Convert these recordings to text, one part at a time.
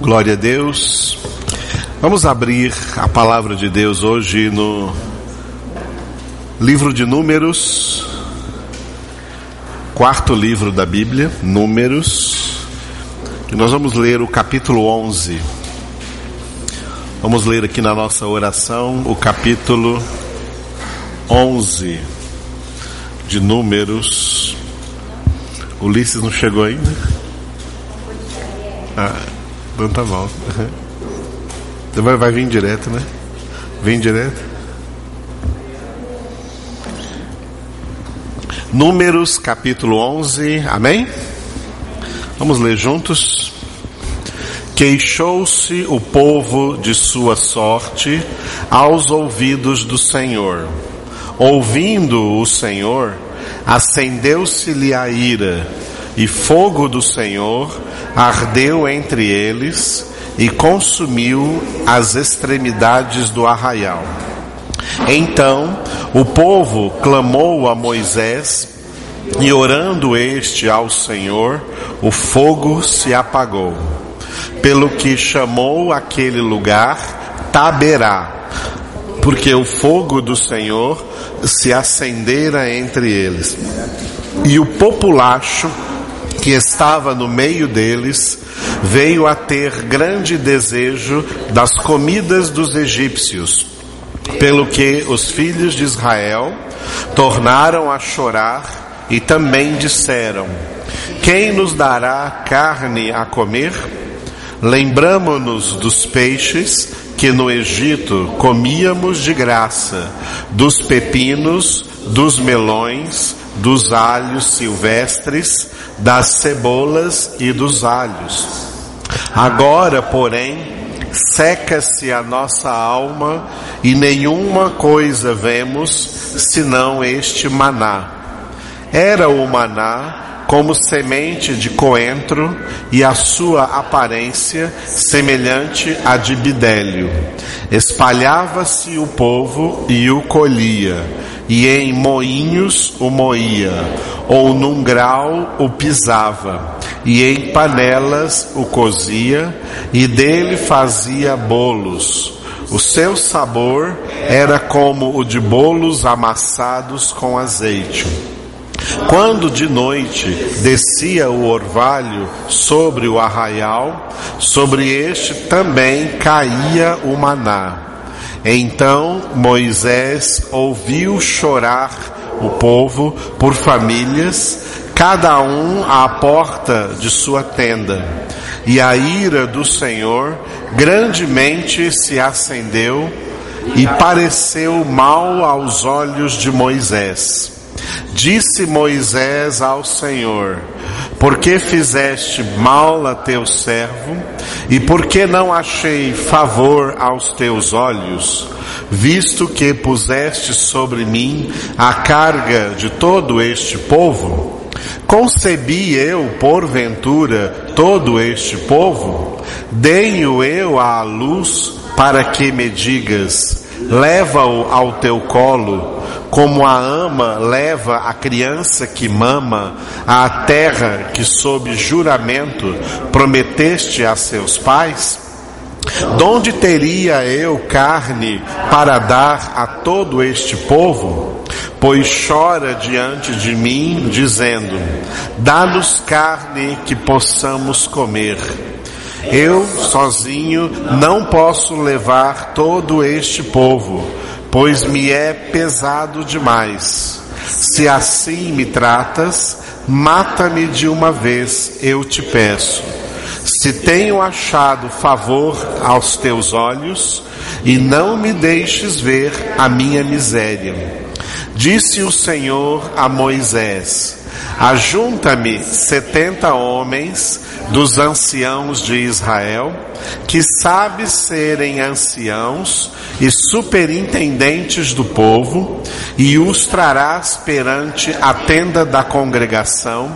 Glória a Deus. Vamos abrir a palavra de Deus hoje no livro de Números, quarto livro da Bíblia, Números. E nós vamos ler o capítulo 11. Vamos ler aqui na nossa oração o capítulo 11 de Números. Ulisses não chegou ainda? Ah. Então tá bom. Vai, vai vir direto, né? Vem direto. Números capítulo 11, amém? Vamos ler juntos. Queixou-se o povo de sua sorte aos ouvidos do Senhor. Ouvindo o Senhor, acendeu-se-lhe a ira, e fogo do Senhor ardeu entre eles e consumiu as extremidades do arraial. Então o povo clamou a Moisés e orando este ao Senhor, o fogo se apagou. Pelo que chamou aquele lugar Taberá, porque o fogo do Senhor se acendera entre eles. E o populacho que estava no meio deles, veio a ter grande desejo das comidas dos egípcios, pelo que os filhos de Israel tornaram a chorar e também disseram: Quem nos dará carne a comer? Lembramo-nos dos peixes que no Egito comíamos de graça, dos pepinos, dos melões, dos alhos silvestres, das cebolas e dos alhos. Agora, porém, seca-se a nossa alma e nenhuma coisa vemos senão este maná. Era o maná como semente de coentro e a sua aparência semelhante à de bidélio. Espalhava-se o povo e o colhia e em moinhos o moía, ou num grau o pisava, e em panelas o cozia, e dele fazia bolos. O seu sabor era como o de bolos amassados com azeite. Quando de noite descia o orvalho sobre o arraial, sobre este também caía o maná. Então Moisés ouviu chorar o povo por famílias, cada um à porta de sua tenda. E a ira do Senhor grandemente se acendeu e pareceu mal aos olhos de Moisés. Disse Moisés ao Senhor: Por que fizeste mal a teu servo? E por que não achei favor aos teus olhos? Visto que puseste sobre mim a carga de todo este povo? Concebi eu, porventura, todo este povo? Dei-o eu à luz para que me digas: leva-o ao teu colo como a ama leva a criança que mama à terra que sob juramento prometeste a seus pais? Donde teria eu carne para dar a todo este povo? Pois chora diante de mim, dizendo: Dá-nos carne que possamos comer. Eu, sozinho, não posso levar todo este povo pois me é pesado demais. Se assim me tratas, mata-me de uma vez, eu te peço. Se tenho achado favor aos teus olhos, e não me deixes ver a minha miséria. Disse o Senhor a Moisés: Ajunta-me setenta homens dos anciãos de Israel, que sabem serem anciãos e superintendentes do povo, e os trarás perante a tenda da congregação,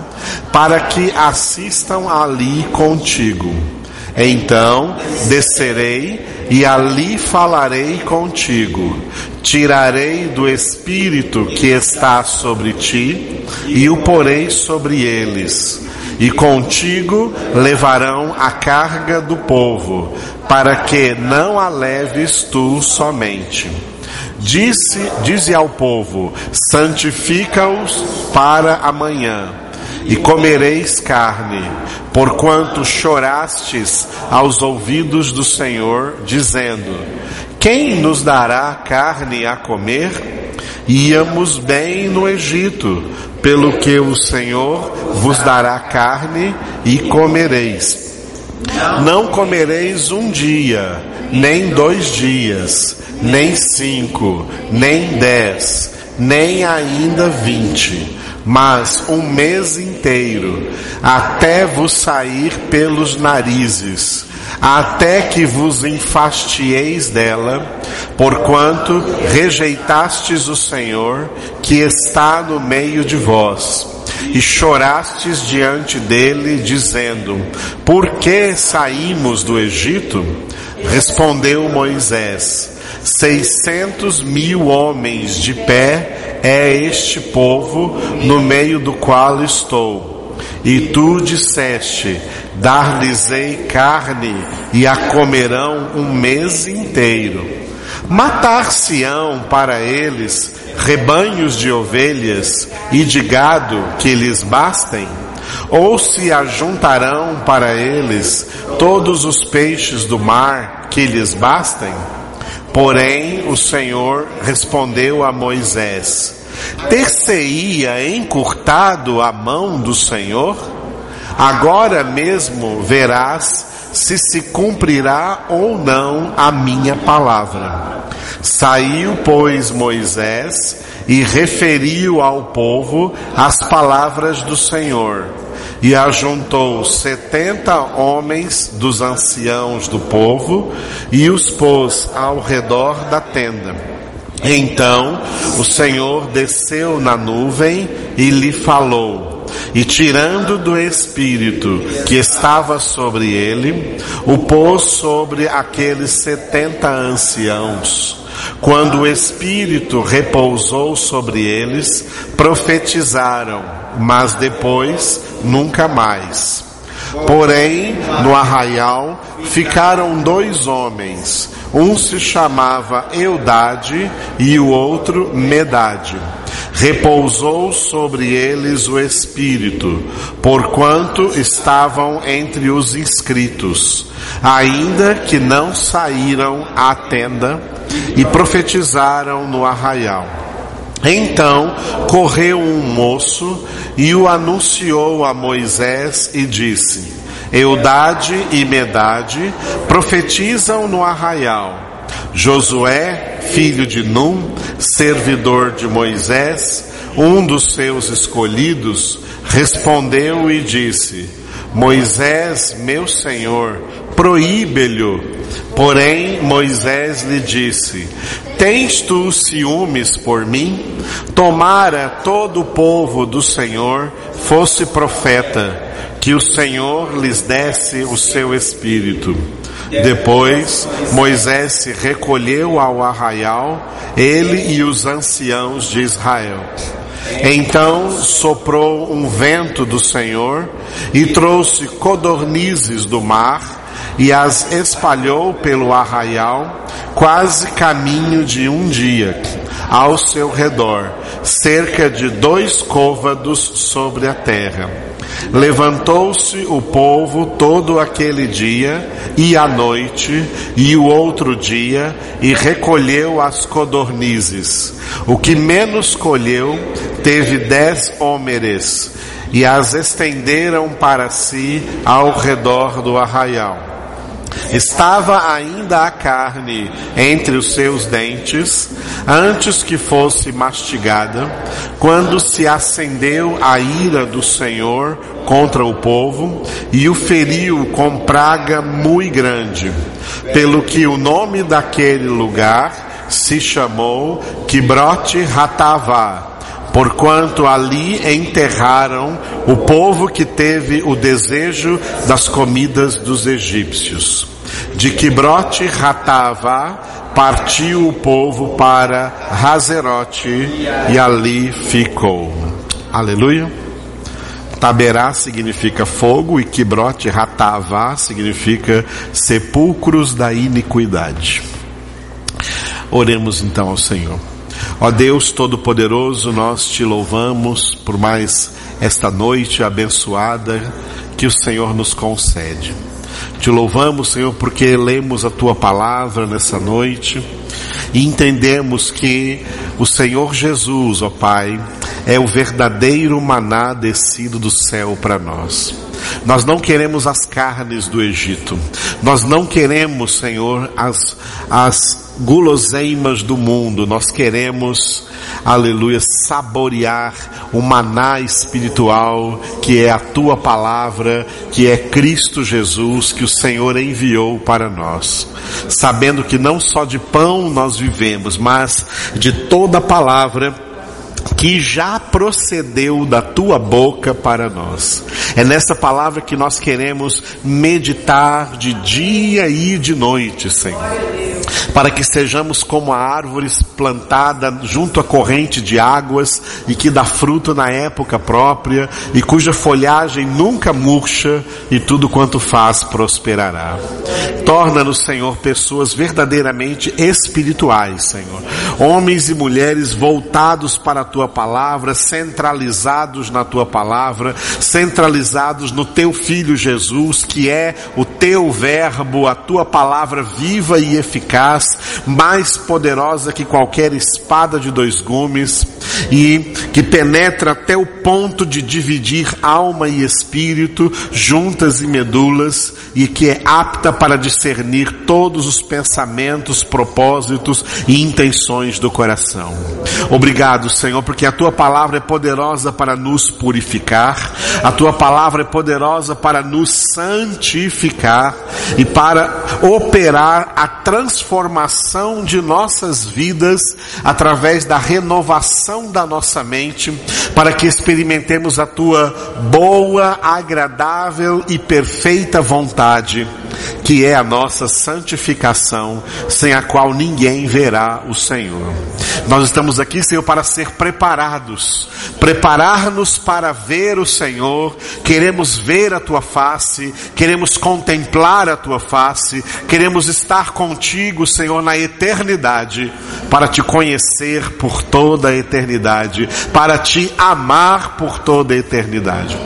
para que assistam ali contigo. Então descerei e ali falarei contigo. Tirarei do espírito que está sobre ti e o porei sobre eles e contigo levarão a carga do povo, para que não a leves tu somente. Disse, dize ao povo: santifica-os para amanhã, e comereis carne, porquanto chorastes aos ouvidos do Senhor, dizendo: Quem nos dará carne a comer? Íamos bem no Egito, pelo que o Senhor vos dará carne e comereis. Não comereis um dia, nem dois dias, nem cinco, nem dez, nem ainda vinte, mas um mês inteiro, até vos sair pelos narizes até que vos enfastieis dela, porquanto rejeitastes o Senhor, que está no meio de vós, e chorastes diante dele, dizendo: Por que saímos do Egito? Respondeu Moisés: Seiscentos mil homens de pé é este povo no meio do qual estou. E tu disseste: Dar-lhes-ei carne e a comerão um mês inteiro. Matar-se-ão para eles rebanhos de ovelhas e de gado que lhes bastem? Ou se ajuntarão para eles todos os peixes do mar que lhes bastem? Porém, o Senhor respondeu a Moisés: Ter-se-ia encurtado a mão do Senhor? Agora mesmo verás se se cumprirá ou não a minha palavra. Saiu, pois, Moisés e referiu ao povo as palavras do Senhor. E ajuntou setenta homens dos anciãos do povo e os pôs ao redor da tenda. Então o Senhor desceu na nuvem e lhe falou e tirando do espírito que estava sobre ele, o pôs sobre aqueles setenta anciãos. Quando o Espírito repousou sobre eles, profetizaram, mas depois nunca mais. Porém, no arraial ficaram dois homens, um se chamava Eudade e o outro Medade repousou sobre eles o Espírito, porquanto estavam entre os inscritos, ainda que não saíram à tenda e profetizaram no arraial. Então correu um moço e o anunciou a Moisés e disse: Eudade e Medade profetizam no arraial. Josué, filho de Num, servidor de Moisés, um dos seus escolhidos, respondeu e disse: Moisés, meu senhor, proíbe-lhe. Porém, Moisés lhe disse: Tens tu ciúmes por mim? Tomara todo o povo do Senhor fosse profeta, que o Senhor lhes desse o seu espírito. Depois, Moisés se recolheu ao arraial, ele e os anciãos de Israel. Então soprou um vento do Senhor e trouxe codornizes do mar e as espalhou pelo arraial, quase caminho de um dia, ao seu redor, cerca de dois côvados sobre a terra. Levantou-se o povo todo aquele dia e à noite e o outro dia e recolheu as codornizes. O que menos colheu teve dez hómeres e as estenderam para si ao redor do arraial. Estava ainda a carne entre os seus dentes, antes que fosse mastigada, quando se acendeu a ira do Senhor contra o povo e o feriu com praga muito grande, pelo que o nome daquele lugar se chamou Quibrote Ratavá porquanto ali enterraram o povo que teve o desejo das comidas dos egípcios. De Quibrote Ratava partiu o povo para Hazerote e ali ficou. Aleluia. Taberá significa fogo e Kibrote Ratavá significa sepulcros da iniquidade. Oremos então ao Senhor. Ó Deus Todo-Poderoso, nós te louvamos por mais esta noite abençoada que o Senhor nos concede. Te louvamos, Senhor, porque lemos a tua palavra nessa noite e entendemos que o Senhor Jesus, ó Pai, é o verdadeiro maná descido do céu para nós. Nós não queremos as carnes do Egito. Nós não queremos, Senhor, as, as guloseimas do mundo. Nós queremos, aleluia, saborear o maná espiritual que é a tua palavra, que é Cristo Jesus, que o Senhor enviou para nós. Sabendo que não só de pão nós vivemos, mas de toda palavra que já procedeu da tua boca para nós. É nessa palavra que nós queremos meditar de dia e de noite, Senhor para que sejamos como a árvore plantada junto à corrente de águas e que dá fruto na época própria e cuja folhagem nunca murcha e tudo quanto faz prosperará. Torna-nos, Senhor, pessoas verdadeiramente espirituais, Senhor. Homens e mulheres voltados para a tua palavra, centralizados na tua palavra, centralizados no teu filho Jesus, que é o teu verbo, a tua palavra viva e eficaz, mais poderosa que qualquer espada de dois gumes e que penetra até o ponto de dividir alma e espírito, juntas e medulas, e que é apta para discernir todos os pensamentos, propósitos e intenções do coração. Obrigado, Senhor, porque a tua palavra é poderosa para nos purificar, a tua palavra é poderosa para nos santificar e para operar a transformação de nossas vidas através da renovação da nossa mente, para que experimentemos a tua boa, agradável e perfeita vontade, que é a nossa santificação, sem a qual ninguém verá o Senhor. Nós estamos aqui, Senhor, para ser preparados, preparar-nos para ver o Senhor, queremos ver a tua face, queremos contemplar a tua face, queremos estar contigo, Senhor, na eternidade, para te conhecer por toda a eternidade, para te amar por toda a eternidade.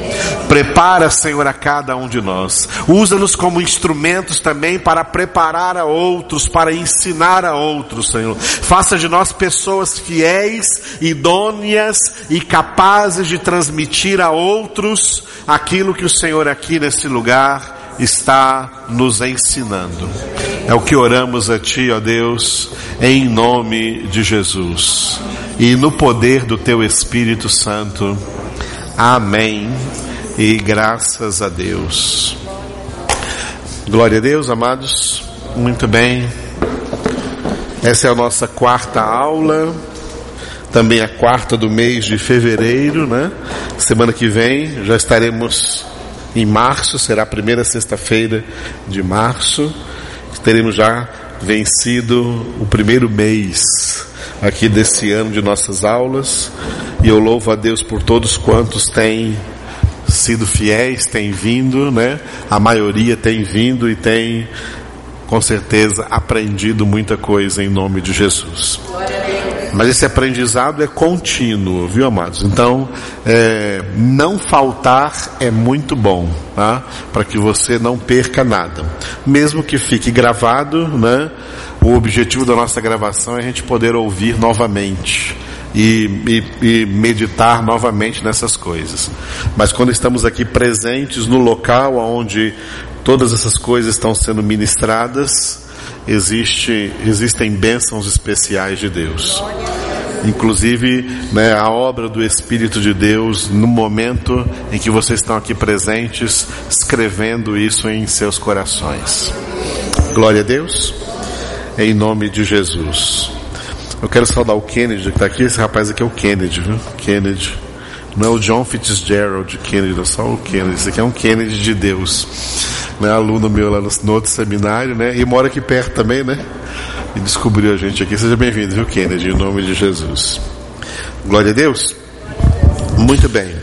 Prepara, Senhor, a cada um de nós. Usa-nos como instrumentos também para preparar a outros, para ensinar a outros, Senhor. Faça de nós pessoas fiéis, idôneas e capazes de transmitir a outros aquilo que o Senhor aqui nesse lugar está nos ensinando. É o que oramos a Ti, ó Deus, em nome de Jesus e no poder do Teu Espírito Santo. Amém e graças a Deus. Glória a Deus, amados. Muito bem. Essa é a nossa quarta aula, também a quarta do mês de fevereiro, né? Semana que vem já estaremos em março, será a primeira sexta-feira de março. Teremos já vencido o primeiro mês aqui desse ano de nossas aulas. E eu louvo a Deus por todos quantos têm sido fiéis, têm vindo, né? A maioria tem vindo e tem com certeza aprendido muita coisa em nome de Jesus. Mas esse aprendizado é contínuo, viu, amados? Então, é, não faltar é muito bom, tá? Para que você não perca nada. Mesmo que fique gravado, né? O objetivo da nossa gravação é a gente poder ouvir novamente. E, e, e, meditar novamente nessas coisas. Mas quando estamos aqui presentes no local onde todas essas coisas estão sendo ministradas, existe, existem bênçãos especiais de Deus. Inclusive, né, a obra do Espírito de Deus no momento em que vocês estão aqui presentes, escrevendo isso em seus corações. Glória a Deus, em nome de Jesus. Eu quero saudar o Kennedy que está aqui. Esse rapaz aqui é o Kennedy, viu? Kennedy. Não é o John Fitzgerald Kennedy, é só o Kennedy. Esse aqui é um Kennedy de Deus né, aluno meu lá no, no, outro seminário, né, e mora aqui perto também, né, e descobriu a gente aqui. Seja bem-vindo, viu, Kennedy, em nome de Jesus. Glória a Deus. Muito bem.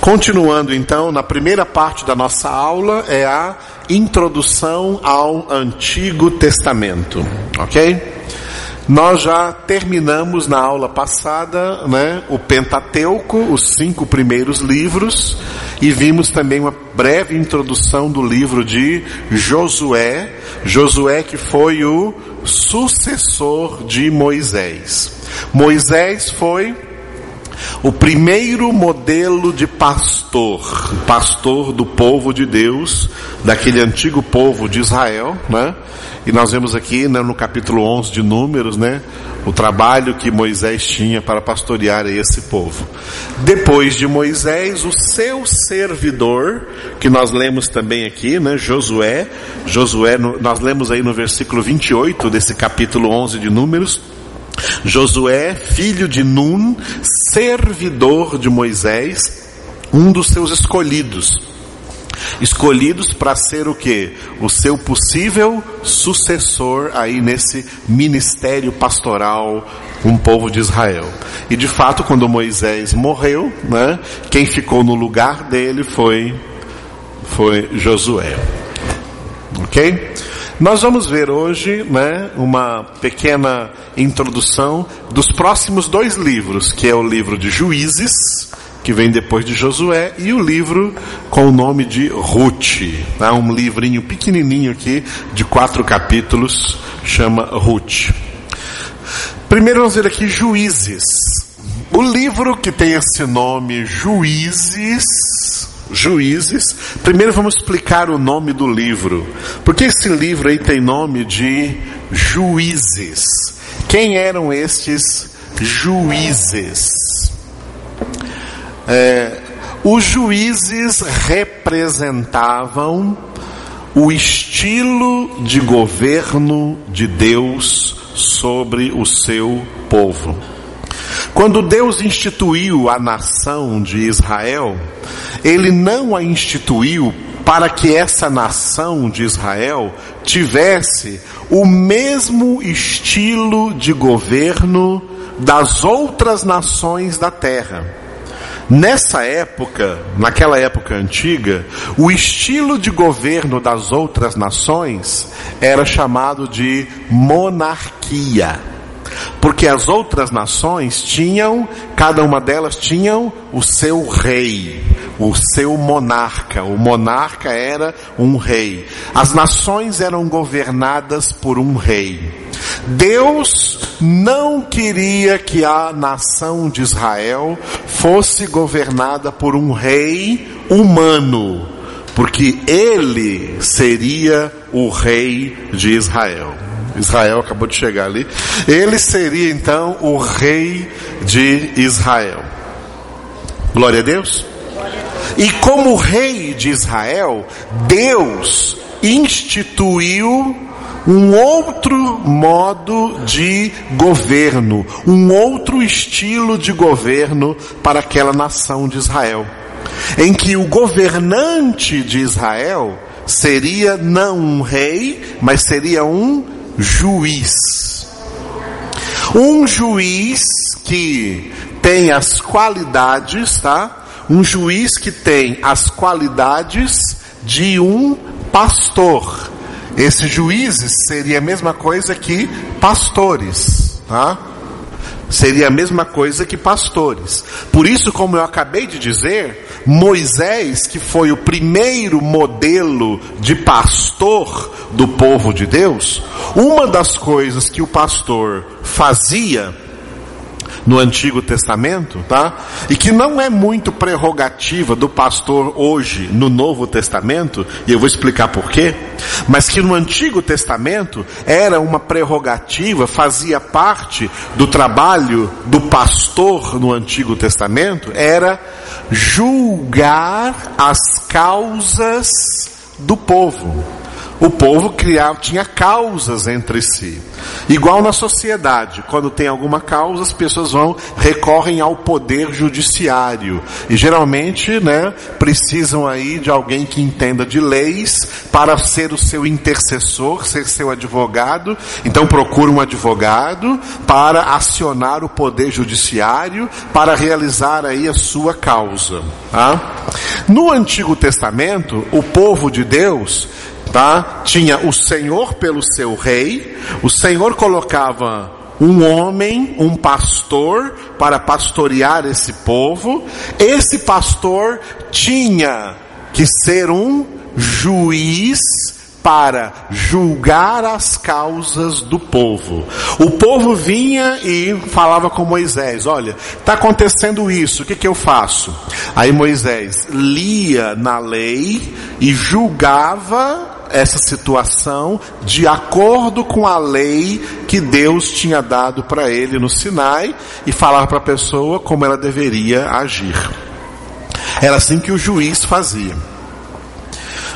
Continuando então, na primeira parte da nossa aula é a introdução ao Antigo Testamento, ok? Nós já terminamos na aula passada, né, o Pentateuco, os cinco primeiros livros, e vimos também uma breve introdução do livro de Josué, Josué que foi o sucessor de Moisés. Moisés foi o primeiro modelo de pastor, pastor do povo de Deus, daquele antigo povo de Israel, né? E nós vemos aqui né, no capítulo 11 de Números, né? O trabalho que Moisés tinha para pastorear esse povo. Depois de Moisés, o seu servidor, que nós lemos também aqui, né? Josué. Josué, nós lemos aí no versículo 28 desse capítulo 11 de Números. Josué, filho de Nun, servidor de Moisés, um dos seus escolhidos. Escolhidos para ser o que? O seu possível sucessor aí nesse ministério pastoral o povo de Israel. E de fato, quando Moisés morreu, né, quem ficou no lugar dele foi, foi Josué. Ok? Nós vamos ver hoje, né, uma pequena introdução dos próximos dois livros, que é o livro de Juízes, que vem depois de Josué, e o livro com o nome de Ruth. Tá? Um livrinho pequenininho aqui, de quatro capítulos, chama Ruth. Primeiro vamos ver aqui Juízes. O livro que tem esse nome, Juízes, Juízes. Primeiro vamos explicar o nome do livro. Porque esse livro aí tem nome de Juízes. Quem eram estes juízes? É, os juízes representavam o estilo de governo de Deus sobre o seu povo. Quando Deus instituiu a nação de Israel, Ele não a instituiu para que essa nação de Israel tivesse o mesmo estilo de governo das outras nações da terra. Nessa época, naquela época antiga, o estilo de governo das outras nações era chamado de monarquia. Porque as outras nações tinham, cada uma delas tinham o seu rei, o seu monarca. O monarca era um rei. As nações eram governadas por um rei. Deus não queria que a nação de Israel fosse governada por um rei humano, porque ele seria o rei de Israel. Israel acabou de chegar ali. Ele seria então o rei de Israel. Glória a Deus. E como rei de Israel, Deus instituiu um outro modo de governo, um outro estilo de governo para aquela nação de Israel, em que o governante de Israel seria não um rei, mas seria um juiz. Um juiz que tem as qualidades, tá? Um juiz que tem as qualidades de um pastor. Esses juízes seria a mesma coisa que pastores, tá? Seria a mesma coisa que pastores. Por isso, como eu acabei de dizer, Moisés, que foi o primeiro modelo de pastor do povo de Deus, uma das coisas que o pastor fazia no Antigo Testamento, tá? E que não é muito prerrogativa do pastor hoje no Novo Testamento, e eu vou explicar por quê, mas que no Antigo Testamento era uma prerrogativa, fazia parte do trabalho do pastor no Antigo Testamento, era julgar as causas do povo. O povo criava, tinha causas entre si. Igual na sociedade, quando tem alguma causa, as pessoas vão, recorrem ao poder judiciário. E geralmente, né, precisam aí de alguém que entenda de leis para ser o seu intercessor, ser seu advogado. Então procura um advogado para acionar o poder judiciário para realizar aí a sua causa. Tá? No Antigo Testamento, o povo de Deus tá? Tinha o Senhor pelo seu rei, o Senhor colocava um homem, um pastor, para pastorear esse povo. Esse pastor tinha que ser um juiz para julgar as causas do povo. O povo vinha e falava com Moisés: Olha, está acontecendo isso, o que, que eu faço? Aí Moisés lia na lei e julgava essa situação de acordo com a lei que Deus tinha dado para ele no Sinai e falava para a pessoa como ela deveria agir. Era assim que o juiz fazia.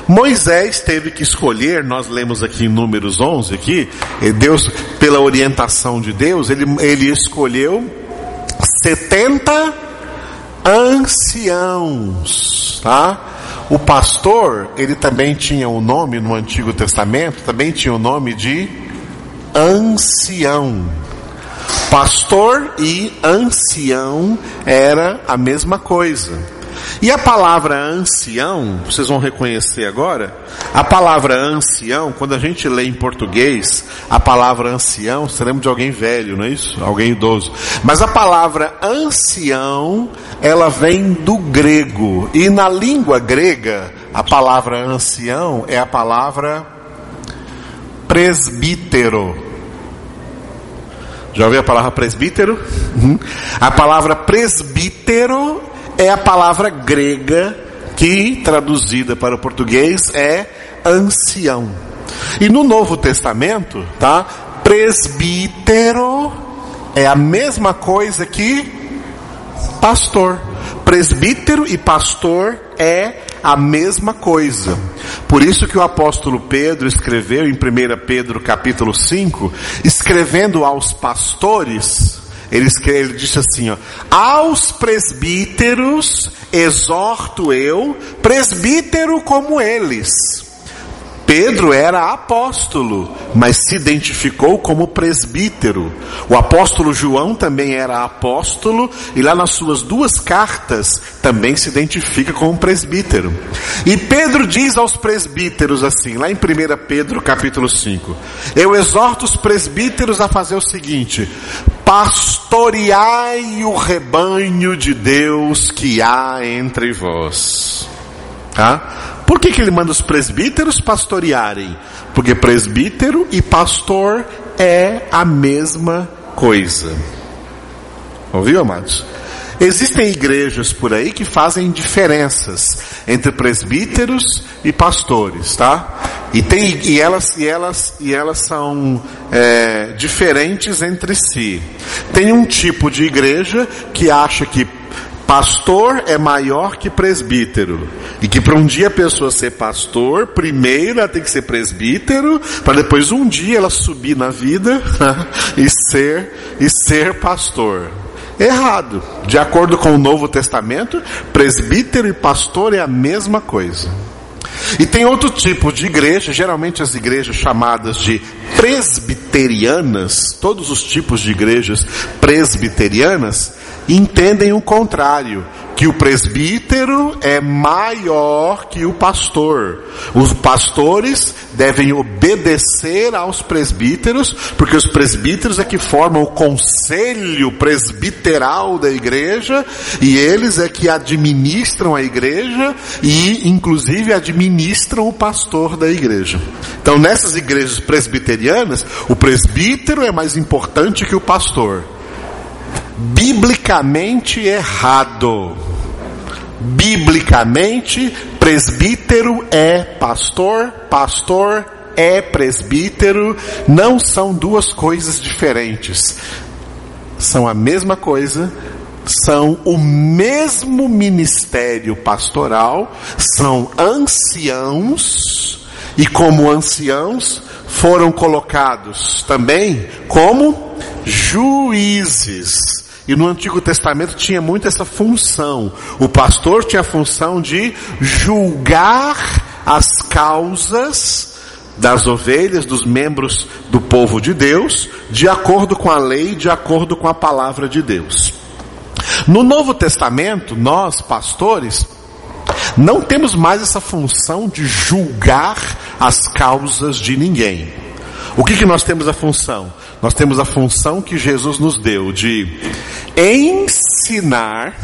Moisés teve que escolher, nós lemos aqui em Números 11 aqui, Deus, pela orientação de Deus, ele, ele escolheu 70 anciãos, tá? O pastor, ele também tinha o um nome no Antigo Testamento, também tinha o um nome de ancião. Pastor e ancião era a mesma coisa. E a palavra ancião, vocês vão reconhecer agora, a palavra ancião, quando a gente lê em português, a palavra ancião, lembra de alguém velho, não é isso? Alguém idoso. Mas a palavra ancião, ela vem do grego. E na língua grega, a palavra ancião é a palavra presbítero. Já ouviu a palavra presbítero? Uhum. A palavra presbítero é a palavra grega que, traduzida para o português, é ancião. E no Novo Testamento, tá? Presbítero é a mesma coisa que pastor. Presbítero e pastor é a mesma coisa. Por isso que o apóstolo Pedro escreveu em 1 Pedro capítulo 5, escrevendo aos pastores, ele, ele disse assim, ó, aos presbíteros exorto eu, presbítero como eles. Pedro era apóstolo, mas se identificou como presbítero. O apóstolo João também era apóstolo e lá nas suas duas cartas também se identifica como presbítero. E Pedro diz aos presbíteros assim, lá em 1 Pedro capítulo 5: Eu exorto os presbíteros a fazer o seguinte: pastoreai o rebanho de Deus que há entre vós. Tá? Por que, que ele manda os presbíteros pastorearem? Porque presbítero e pastor é a mesma coisa. Ouviu, amados? Existem igrejas por aí que fazem diferenças entre presbíteros e pastores, tá? E tem e elas e elas e elas são é, diferentes entre si. Tem um tipo de igreja que acha que Pastor é maior que presbítero. E que para um dia a pessoa ser pastor, primeiro ela tem que ser presbítero, para depois um dia ela subir na vida e ser e ser pastor. Errado. De acordo com o Novo Testamento, presbítero e pastor é a mesma coisa. E tem outro tipo de igreja, geralmente as igrejas chamadas de presbiterianas, todos os tipos de igrejas presbiterianas, entendem o contrário, que o presbítero é maior que o pastor. Os pastores devem obedecer aos presbíteros, porque os presbíteros é que formam o conselho presbiteral da igreja, e eles é que administram a igreja e inclusive administram o pastor da igreja. Então nessas igrejas presbiterianas, o presbítero é mais importante que o pastor biblicamente errado. Biblicamente, presbítero é pastor, pastor é presbítero, não são duas coisas diferentes. São a mesma coisa, são o mesmo ministério pastoral, são anciãos e como anciãos foram colocados também como juízes. E no Antigo Testamento tinha muito essa função. O pastor tinha a função de julgar as causas das ovelhas, dos membros do povo de Deus, de acordo com a lei, de acordo com a palavra de Deus. No Novo Testamento, nós, pastores, não temos mais essa função de julgar as causas de ninguém. O que, que nós temos a função? Nós temos a função que Jesus nos deu de ensinar,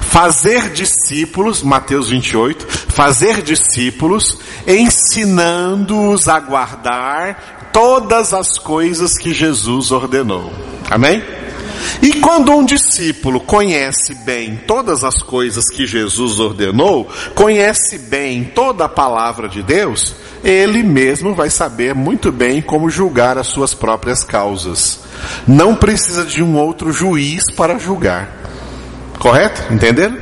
fazer discípulos, Mateus 28, fazer discípulos, ensinando-os a guardar todas as coisas que Jesus ordenou. Amém? E quando um discípulo conhece bem todas as coisas que Jesus ordenou, conhece bem toda a palavra de Deus, ele mesmo vai saber muito bem como julgar as suas próprias causas. Não precisa de um outro juiz para julgar. Correto? Entenderam?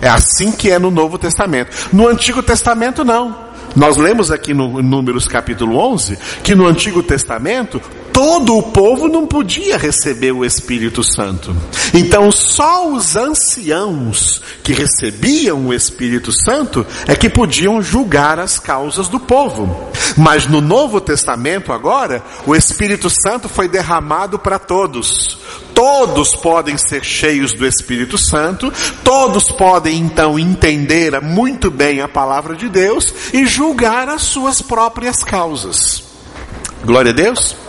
É assim que é no Novo Testamento. No Antigo Testamento, não. Nós lemos aqui no Números capítulo 11 que no Antigo Testamento todo o povo não podia receber o Espírito Santo. Então só os anciãos que recebiam o Espírito Santo é que podiam julgar as causas do povo. Mas no Novo Testamento agora, o Espírito Santo foi derramado para todos. Todos podem ser cheios do Espírito Santo, todos podem então entender muito bem a palavra de Deus e julgar as suas próprias causas. Glória a Deus.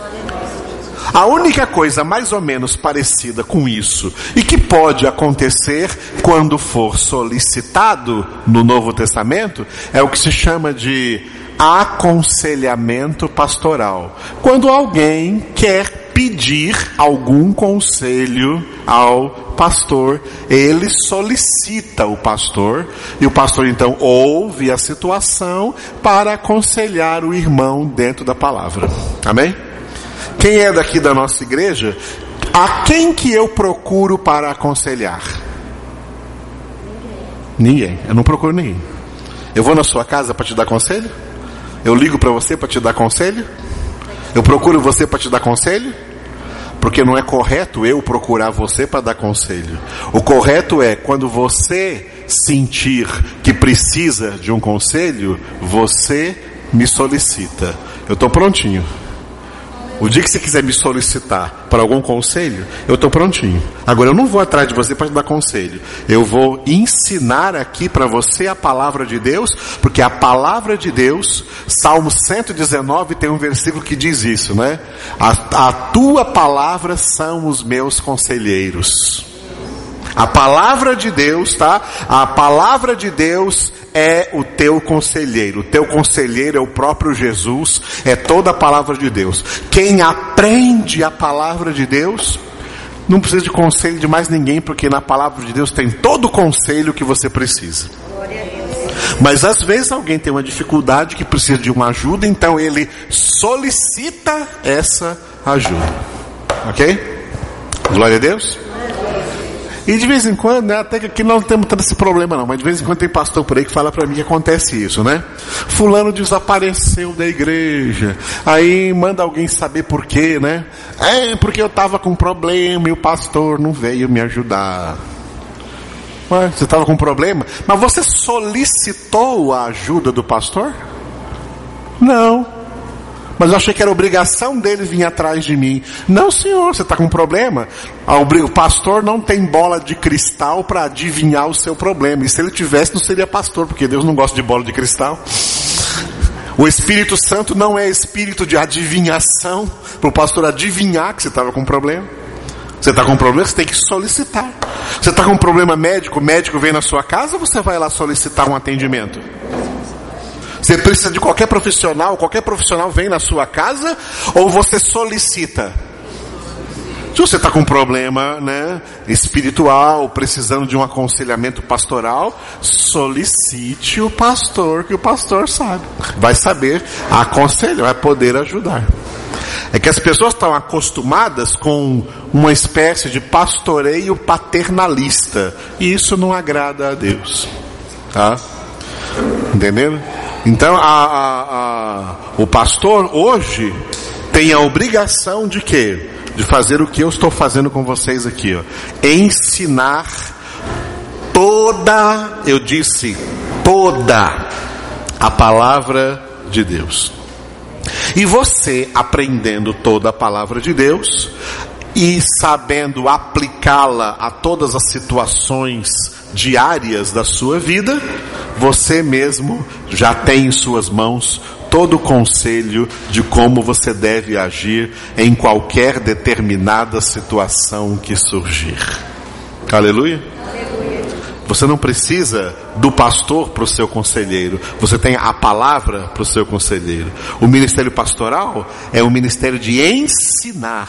A única coisa mais ou menos parecida com isso e que pode acontecer quando for solicitado no Novo Testamento é o que se chama de aconselhamento pastoral. Quando alguém quer pedir algum conselho ao pastor, ele solicita o pastor, e o pastor então ouve a situação para aconselhar o irmão dentro da palavra. Amém? Quem é daqui da nossa igreja, a quem que eu procuro para aconselhar? Ninguém. Eu não procuro ninguém. Eu vou na sua casa para te dar conselho? Eu ligo para você para te dar conselho? Eu procuro você para te dar conselho? Porque não é correto eu procurar você para dar conselho. O correto é quando você sentir que precisa de um conselho, você me solicita. Eu estou prontinho. O dia que você quiser me solicitar para algum conselho, eu estou prontinho. Agora eu não vou atrás de você para te dar conselho. Eu vou ensinar aqui para você a palavra de Deus, porque a palavra de Deus, Salmo 119 tem um versículo que diz isso, né? A, a tua palavra são os meus conselheiros. A palavra de Deus, tá? A palavra de Deus é o teu conselheiro. O teu conselheiro é o próprio Jesus, é toda a palavra de Deus. Quem aprende a palavra de Deus, não precisa de conselho de mais ninguém, porque na palavra de Deus tem todo o conselho que você precisa. Mas às vezes alguém tem uma dificuldade que precisa de uma ajuda, então ele solicita essa ajuda. Ok? Glória a Deus. E de vez em quando, né, até que aqui nós não temos tanto esse problema não, mas de vez em quando tem pastor por aí que fala para mim que acontece isso, né? Fulano desapareceu da igreja, aí manda alguém saber por quê, né? É, porque eu estava com problema e o pastor não veio me ajudar. Ué, você estava com problema? Mas você solicitou a ajuda do pastor? Não mas eu achei que era obrigação dele vir atrás de mim. Não, senhor, você está com um problema? O pastor não tem bola de cristal para adivinhar o seu problema. E se ele tivesse, não seria pastor, porque Deus não gosta de bola de cristal. O Espírito Santo não é espírito de adivinhação para o pastor adivinhar que você estava com um problema. Você está com um problema, você tem que solicitar. Você está com um problema médico, o médico vem na sua casa você vai lá solicitar um atendimento? Você precisa de qualquer profissional, qualquer profissional vem na sua casa ou você solicita? Se você está com um problema né, espiritual, precisando de um aconselhamento pastoral, solicite o pastor, que o pastor sabe. Vai saber aconselhar, vai poder ajudar. É que as pessoas estão acostumadas com uma espécie de pastoreio paternalista. E isso não agrada a Deus. Tá? Entendendo? Então, a, a, a, o pastor hoje tem a obrigação de quê? De fazer o que eu estou fazendo com vocês aqui, ó. Ensinar toda, eu disse, toda a palavra de Deus. E você aprendendo toda a palavra de Deus e sabendo aplicá-la a todas as situações diárias da sua vida, você mesmo já tem em suas mãos todo o conselho de como você deve agir em qualquer determinada situação que surgir. Aleluia? Você não precisa do pastor para o seu conselheiro, você tem a palavra para o seu conselheiro. O ministério pastoral é o ministério de ensinar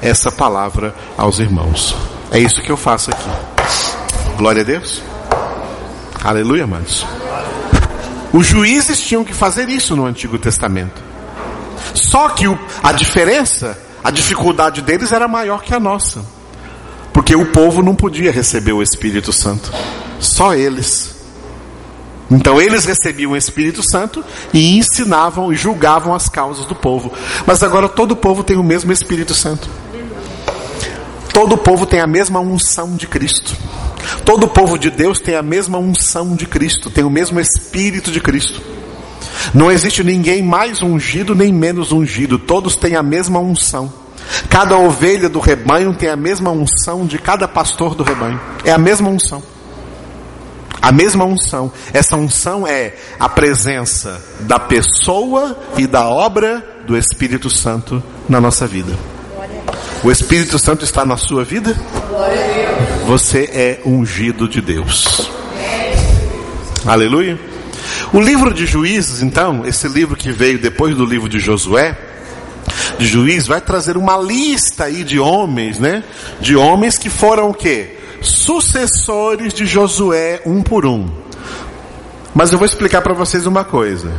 essa palavra aos irmãos. É isso que eu faço aqui. Glória a Deus. Aleluia, amados. Os juízes tinham que fazer isso no Antigo Testamento. Só que o, a diferença, a dificuldade deles era maior que a nossa. Porque o povo não podia receber o Espírito Santo. Só eles. Então eles recebiam o Espírito Santo e ensinavam e julgavam as causas do povo. Mas agora todo o povo tem o mesmo Espírito Santo. Todo povo tem a mesma unção de Cristo. Todo povo de Deus tem a mesma unção de Cristo, tem o mesmo Espírito de Cristo. Não existe ninguém mais ungido nem menos ungido, todos têm a mesma unção. Cada ovelha do rebanho tem a mesma unção de cada pastor do rebanho. É a mesma unção. A mesma unção. Essa unção é a presença da pessoa e da obra do Espírito Santo na nossa vida. O Espírito Santo está na sua vida? Você é ungido de Deus. Aleluia. O livro de Juízes, então, esse livro que veio depois do livro de Josué, de juiz vai trazer uma lista aí de homens, né? De homens que foram o quê? Sucessores de Josué um por um. Mas eu vou explicar para vocês uma coisa.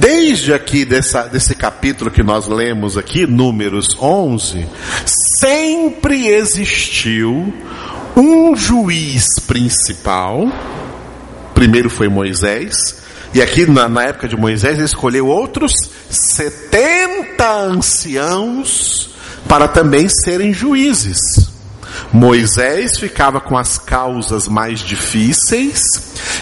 Desde aqui dessa, desse capítulo que nós lemos aqui, Números 11, sempre existiu um juiz principal. Primeiro foi Moisés, e aqui na, na, época de Moisés ele escolheu outros 70 anciãos para também serem juízes. Moisés ficava com as causas mais difíceis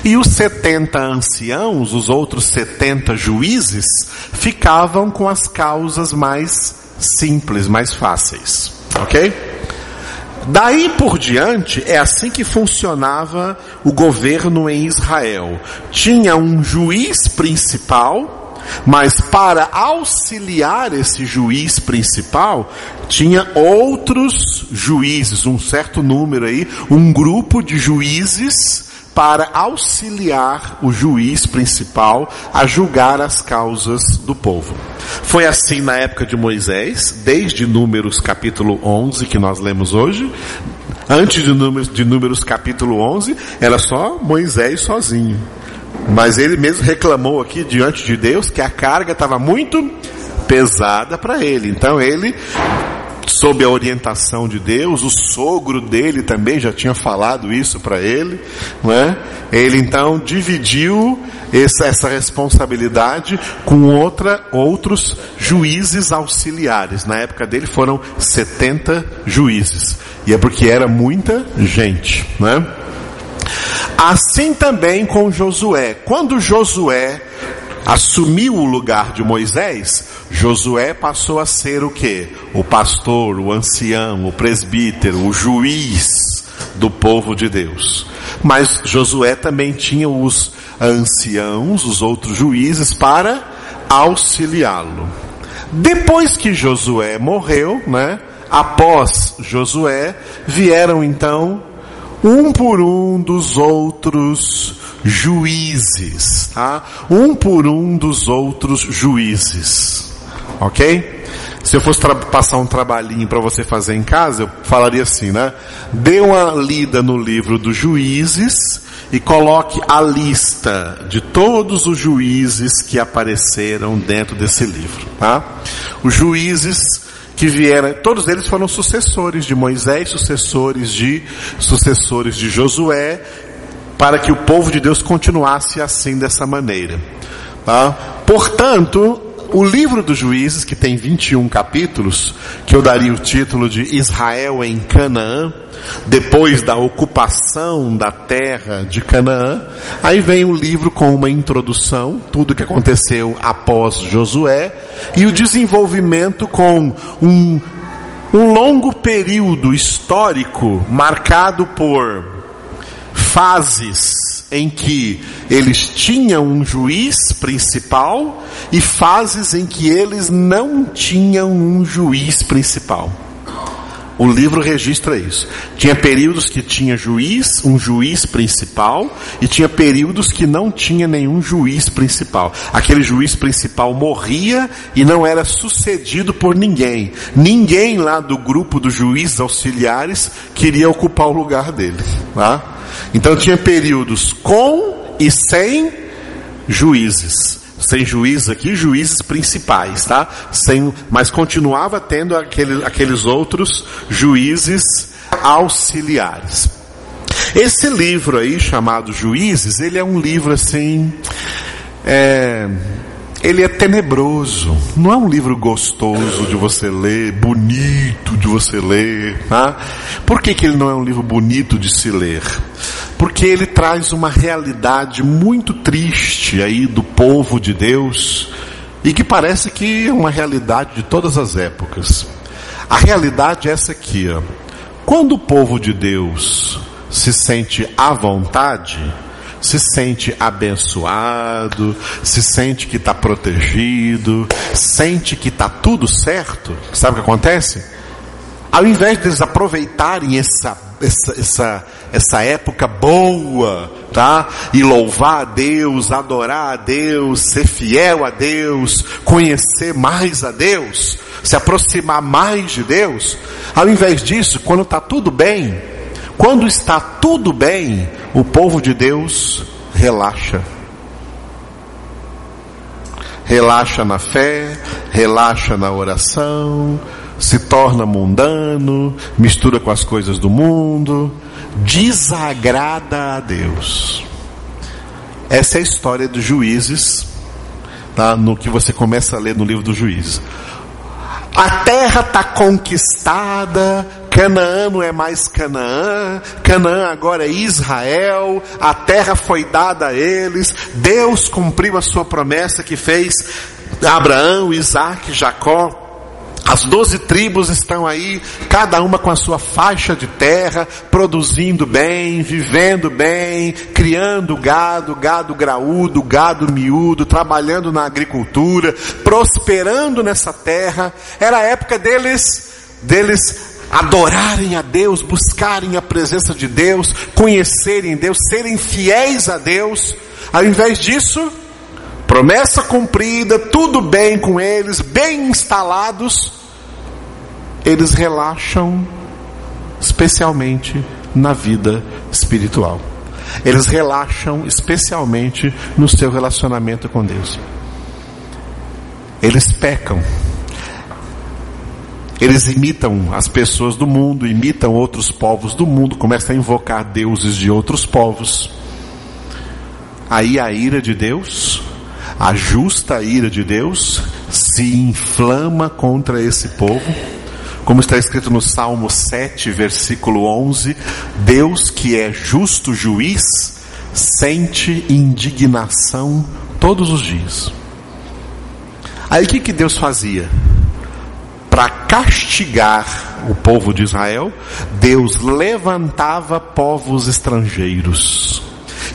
e os 70 anciãos, os outros 70 juízes, ficavam com as causas mais simples, mais fáceis. Ok? Daí por diante, é assim que funcionava o governo em Israel. Tinha um juiz principal, mas para auxiliar esse juiz principal, tinha outros juízes, um certo número aí, um grupo de juízes para auxiliar o juiz principal a julgar as causas do povo. Foi assim na época de Moisés, desde Números capítulo 11 que nós lemos hoje. Antes de Números, de Números capítulo 11, era só Moisés sozinho. Mas ele mesmo reclamou aqui diante de Deus que a carga estava muito pesada para ele. Então ele sob a orientação de Deus, o sogro dele também já tinha falado isso para ele, não é? Ele então dividiu essa, essa responsabilidade com outra, outros juízes auxiliares. Na época dele foram 70 juízes. E é porque era muita gente, né? Assim também com Josué. Quando Josué assumiu o lugar de Moisés, Josué passou a ser o que? O pastor, o ancião, o presbítero, o juiz do povo de Deus. Mas Josué também tinha os anciãos, os outros juízes, para auxiliá-lo. Depois que Josué morreu, né? Após Josué, vieram então um por um dos outros juízes, tá? Um por um dos outros juízes. Ok? Se eu fosse passar um trabalhinho para você fazer em casa, eu falaria assim, né? Dê uma lida no livro dos juízes e coloque a lista de todos os juízes que apareceram dentro desse livro, tá? Os juízes que vieram, todos eles foram sucessores de Moisés, sucessores de sucessores de Josué para que o povo de Deus continuasse assim dessa maneira. Tá? Portanto, o livro dos juízes, que tem 21 capítulos, que eu daria o título de Israel em Canaã, depois da ocupação da terra de Canaã, aí vem o livro com uma introdução, tudo que aconteceu após Josué, e o desenvolvimento com um, um longo período histórico marcado por fases em que eles tinham um juiz principal e fases em que eles não tinham um juiz principal. O livro registra isso. Tinha períodos que tinha juiz, um juiz principal, e tinha períodos que não tinha nenhum juiz principal. Aquele juiz principal morria e não era sucedido por ninguém. Ninguém lá do grupo dos juízes auxiliares queria ocupar o lugar dele. Tá? Então tinha períodos com e sem juízes. Sem juízes aqui, juízes principais, tá? Sem, mas continuava tendo aquele, aqueles outros juízes auxiliares. Esse livro aí, chamado Juízes, ele é um livro assim, é, ele é tenebroso. Não é um livro gostoso de você ler, bonito de você ler. Tá? Por que, que ele não é um livro bonito de se ler? Porque ele traz uma realidade muito triste aí do povo de Deus e que parece que é uma realidade de todas as épocas. A realidade é essa aqui, ó. Quando o povo de Deus se sente à vontade, se sente abençoado, se sente que está protegido, sente que está tudo certo, sabe o que acontece? Ao invés deles aproveitarem essa, essa, essa, essa época boa, tá? E louvar a Deus, adorar a Deus, ser fiel a Deus, conhecer mais a Deus, se aproximar mais de Deus, ao invés disso, quando está tudo bem, quando está tudo bem, o povo de Deus relaxa. Relaxa na fé, relaxa na oração, se torna mundano, mistura com as coisas do mundo, desagrada a Deus. Essa é a história dos juízes, tá? no que você começa a ler no livro dos juízes. A terra está conquistada, Canaã não é mais Canaã, Canaã agora é Israel, a terra foi dada a eles, Deus cumpriu a sua promessa que fez Abraão, Isaac, Jacó, as doze tribos estão aí, cada uma com a sua faixa de terra, produzindo bem, vivendo bem, criando gado, gado graúdo, gado miúdo, trabalhando na agricultura, prosperando nessa terra. Era a época deles, deles adorarem a Deus, buscarem a presença de Deus, conhecerem Deus, serem fiéis a Deus. Ao invés disso, promessa cumprida, tudo bem com eles, bem instalados, eles relaxam especialmente na vida espiritual. Eles relaxam especialmente no seu relacionamento com Deus. Eles pecam. Eles imitam as pessoas do mundo, imitam outros povos do mundo, começam a invocar deuses de outros povos. Aí a ira de Deus, a justa ira de Deus, se inflama contra esse povo como está escrito no Salmo 7, versículo 11, Deus que é justo juiz, sente indignação todos os dias. Aí o que, que Deus fazia? Para castigar o povo de Israel, Deus levantava povos estrangeiros.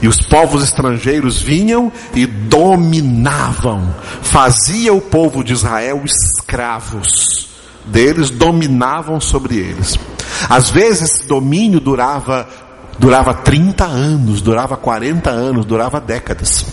E os povos estrangeiros vinham e dominavam, fazia o povo de Israel escravos deles dominavam sobre eles. Às vezes esse domínio durava durava 30 anos, durava 40 anos, durava décadas.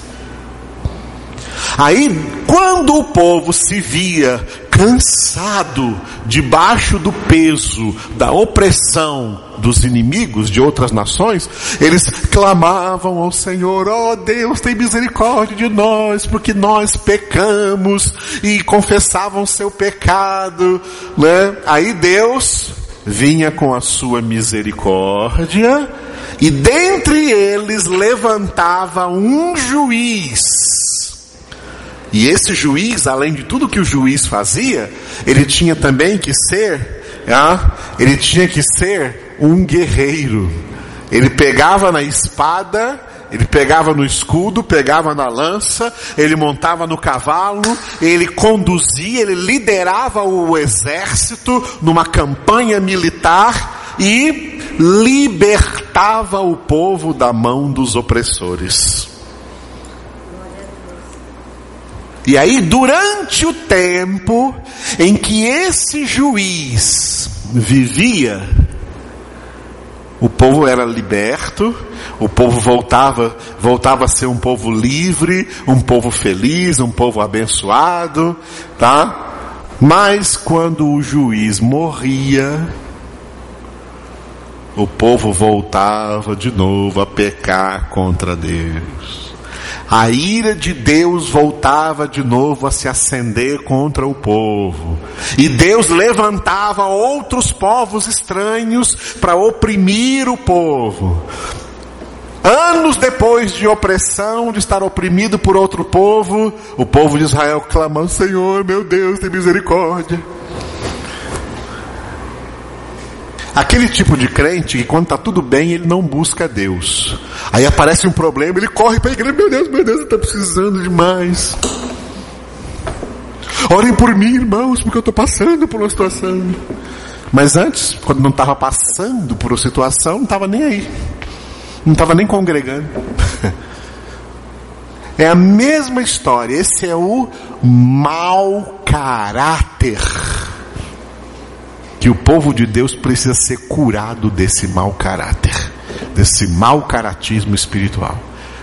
Aí, quando o povo se via cansado debaixo do peso da opressão dos inimigos de outras nações, eles clamavam ao Senhor: "Ó oh, Deus, tem misericórdia de nós, porque nós pecamos" e confessavam seu pecado, né? Aí Deus vinha com a sua misericórdia e dentre eles levantava um juiz E esse juiz, além de tudo que o juiz fazia, ele tinha também que ser, ah, ele tinha que ser um guerreiro. Ele pegava na espada, ele pegava no escudo, pegava na lança, ele montava no cavalo, ele conduzia, ele liderava o exército numa campanha militar e libertava o povo da mão dos opressores. E aí, durante o tempo em que esse juiz vivia, o povo era liberto, o povo voltava, voltava a ser um povo livre, um povo feliz, um povo abençoado, tá? Mas quando o juiz morria, o povo voltava de novo a pecar contra Deus a ira de Deus voltava de novo a se acender contra o povo. E Deus levantava outros povos estranhos para oprimir o povo. Anos depois de opressão, de estar oprimido por outro povo, o povo de Israel clamando: Senhor, meu Deus, tem misericórdia. Aquele tipo de crente que quando está tudo bem, ele não busca Deus. Aí aparece um problema, ele corre para a igreja, meu Deus, meu Deus, eu estou precisando demais. Orem por mim, irmãos, porque eu estou passando por uma situação. Mas antes, quando não estava passando por uma situação, não estava nem aí. Não estava nem congregando. É a mesma história. Esse é o mau caráter que o povo de Deus precisa ser curado desse mau caráter, desse mau caratismo espiritual.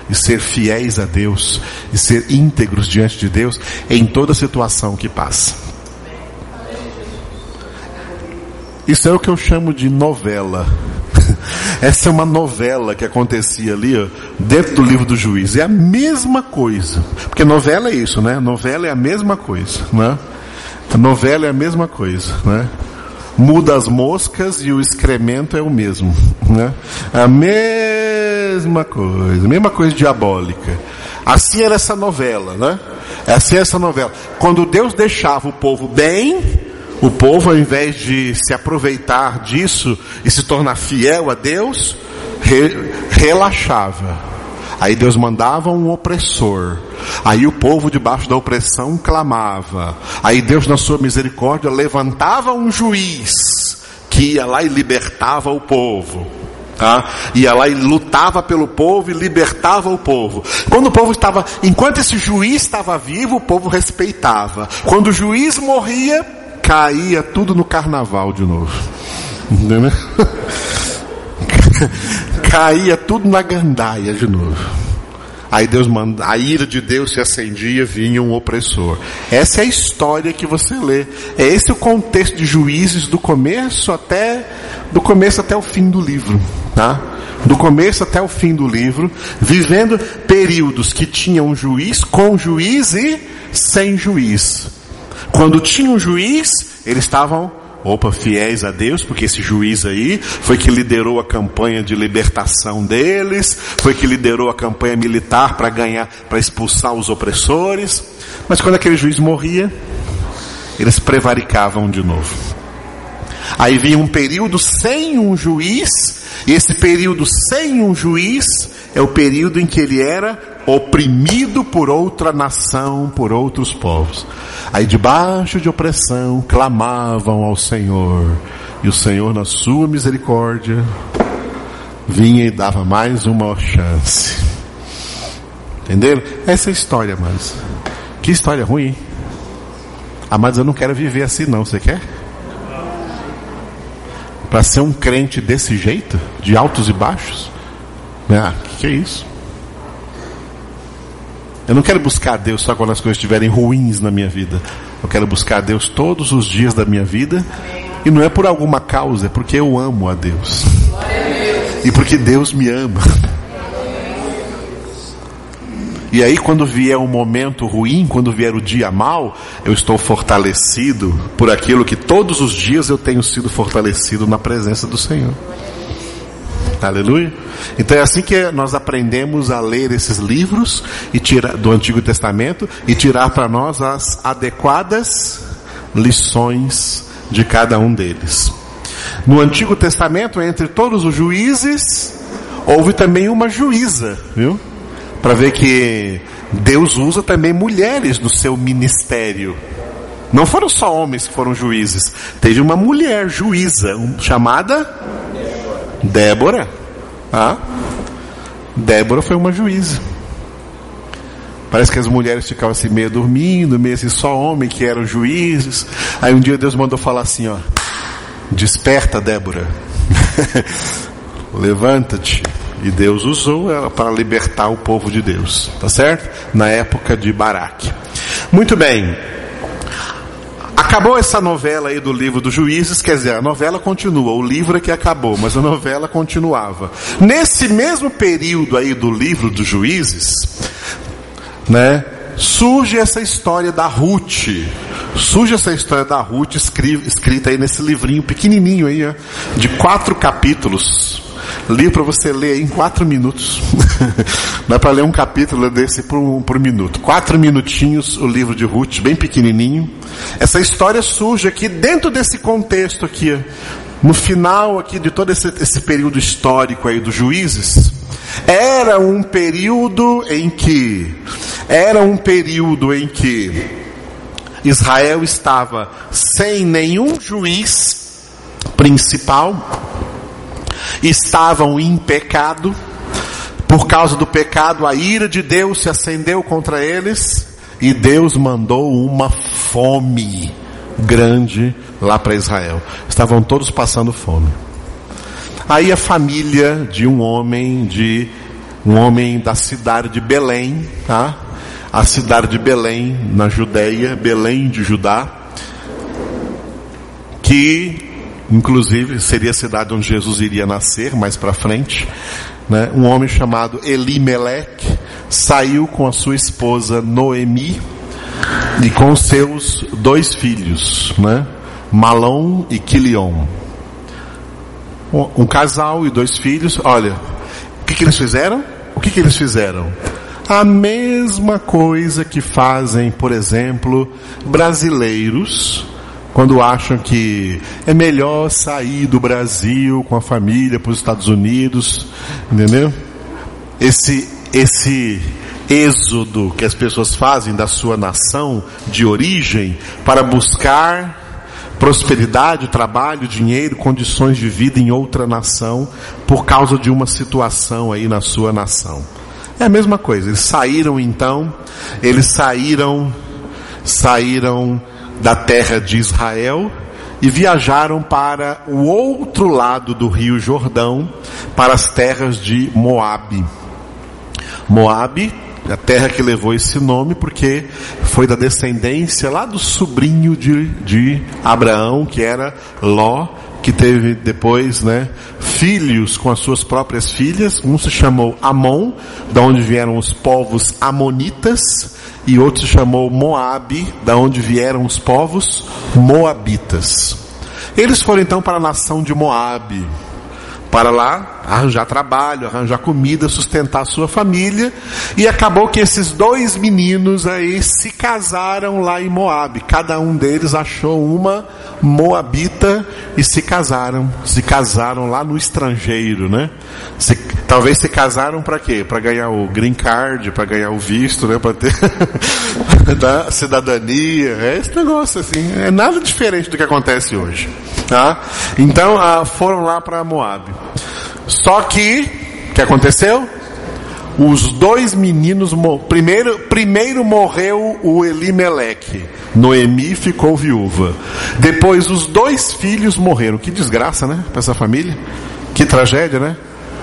E ser fiéis a Deus, e ser íntegros diante de Deus em toda situação que passa. Isso é o que eu chamo de novela. Essa é uma novela que acontecia ali, ó, dentro do livro do juiz. É a mesma coisa. Porque novela é isso, né? Novela é a mesma coisa, né? A novela é a mesma coisa, né? Muda as moscas e o excremento é o mesmo, né? A mesma coisa, a mesma coisa diabólica. Assim era essa novela, né? Assim era essa novela. Quando Deus deixava o povo bem, o povo ao invés de se aproveitar disso e se tornar fiel a Deus, re, relaxava Aí Deus mandava um opressor. Aí o povo debaixo da opressão clamava. Aí Deus na sua misericórdia levantava um juiz que ia lá e libertava o povo. Tá? Ia lá e lutava pelo povo e libertava o povo. Quando o povo estava, enquanto esse juiz estava vivo, o povo respeitava. Quando o juiz morria, caía tudo no carnaval de novo. Entendeu? caía tudo na gandaia de novo. Aí Deus manda, a ira de Deus se acendia, vinha um opressor. Essa é a história que você lê. É esse o contexto de Juízes do começo até do começo até o fim do livro, tá? Do começo até o fim do livro, vivendo períodos que tinham um juiz, com juiz e sem juiz. Quando tinha um juiz, eles estavam opa, fiéis a Deus, porque esse juiz aí foi que liderou a campanha de libertação deles, foi que liderou a campanha militar para ganhar, para expulsar os opressores. Mas quando aquele juiz morria, eles prevaricavam de novo. Aí vinha um período sem um juiz, e esse período sem um juiz é o período em que ele era oprimido por outra nação, por outros povos. Aí debaixo de opressão clamavam ao Senhor, e o Senhor na sua misericórdia vinha e dava mais uma chance. Entenderam? Essa é a história, amados. Que história ruim. Amados, eu não quero viver assim não, você quer? Para ser um crente desse jeito, de altos e baixos? Ah, que, que é isso? Eu não quero buscar a Deus só quando as coisas estiverem ruins na minha vida. Eu quero buscar a Deus todos os dias da minha vida. E não é por alguma causa, é porque eu amo a Deus. E porque Deus me ama. E aí, quando vier um momento ruim, quando vier o dia mal, eu estou fortalecido por aquilo que todos os dias eu tenho sido fortalecido na presença do Senhor. Aleluia. Então é assim que nós aprendemos a ler esses livros e tirar do Antigo Testamento e tirar para nós as adequadas lições de cada um deles. No Antigo Testamento, entre todos os juízes, houve também uma juíza, viu? Para ver que Deus usa também mulheres no seu ministério. Não foram só homens que foram juízes. Teve uma mulher juíza, chamada Débora. Ah? Débora foi uma juíza. Parece que as mulheres ficavam assim meio dormindo, meio assim, só homem que eram juízes. Aí um dia Deus mandou falar assim, ó. Desperta, Débora. Levanta-te. E Deus usou ela para libertar o povo de Deus. Tá certo? Na época de Baraque. Muito bem. Acabou essa novela aí do livro dos juízes, quer dizer, a novela continua, o livro é que acabou, mas a novela continuava. Nesse mesmo período aí do livro dos juízes, né, surge essa história da Ruth. Surge essa história da Ruth escrita aí nesse livrinho pequenininho aí, de quatro capítulos. Li para você ler em quatro minutos. Dá para ler um capítulo desse por, por minuto. Quatro minutinhos o livro de Ruth, bem pequenininho. Essa história surge aqui dentro desse contexto aqui, no final aqui de todo esse, esse período histórico aí dos juízes. Era um período em que era um período em que Israel estava sem nenhum juiz principal estavam em pecado, por causa do pecado, a ira de Deus se acendeu contra eles, e Deus mandou uma fome grande lá para Israel. Estavam todos passando fome. Aí a família de um homem de um homem da cidade de Belém, tá? A cidade de Belém, na Judéia, Belém de Judá, que inclusive seria a cidade onde Jesus iria nascer mais para frente. Né? Um homem chamado Elimelech saiu com a sua esposa Noemi e com seus dois filhos, né? Malom e Quilion. Um casal e dois filhos. Olha, o que, que eles fizeram? O que, que eles fizeram? A mesma coisa que fazem, por exemplo, brasileiros quando acham que é melhor sair do Brasil com a família para os Estados Unidos, entendeu? Esse, esse êxodo que as pessoas fazem da sua nação de origem para buscar prosperidade, trabalho, dinheiro, condições de vida em outra nação por causa de uma situação aí na sua nação. É a mesma coisa. Eles saíram então, eles saíram, saíram da terra de Israel e viajaram para o outro lado do rio Jordão, para as terras de Moabe. Moabe, a terra que levou esse nome porque foi da descendência lá do sobrinho de, de Abraão, que era Ló, que teve depois, né, filhos com as suas próprias filhas. Um se chamou Amon, da onde vieram os povos amonitas, e outro se chamou Moabe, da onde vieram os povos moabitas. Eles foram então para a nação de Moabe, para lá arranjar trabalho, arranjar comida, sustentar sua família, e acabou que esses dois meninos aí se casaram lá em Moabe. Cada um deles achou uma moabita e se casaram, se casaram lá no estrangeiro, né? Se, talvez se casaram para quê? Para ganhar o green card, para ganhar o visto, né? Para ter da cidadania, é esse negócio assim, é nada diferente do que acontece hoje, tá? Então ah, foram lá para Moab. Só que, o que aconteceu? Os dois meninos, primeiro, primeiro morreu o Elimeleque. Noemi ficou viúva. Depois os dois filhos morreram. Que desgraça, né? Para essa família. Que tragédia, né?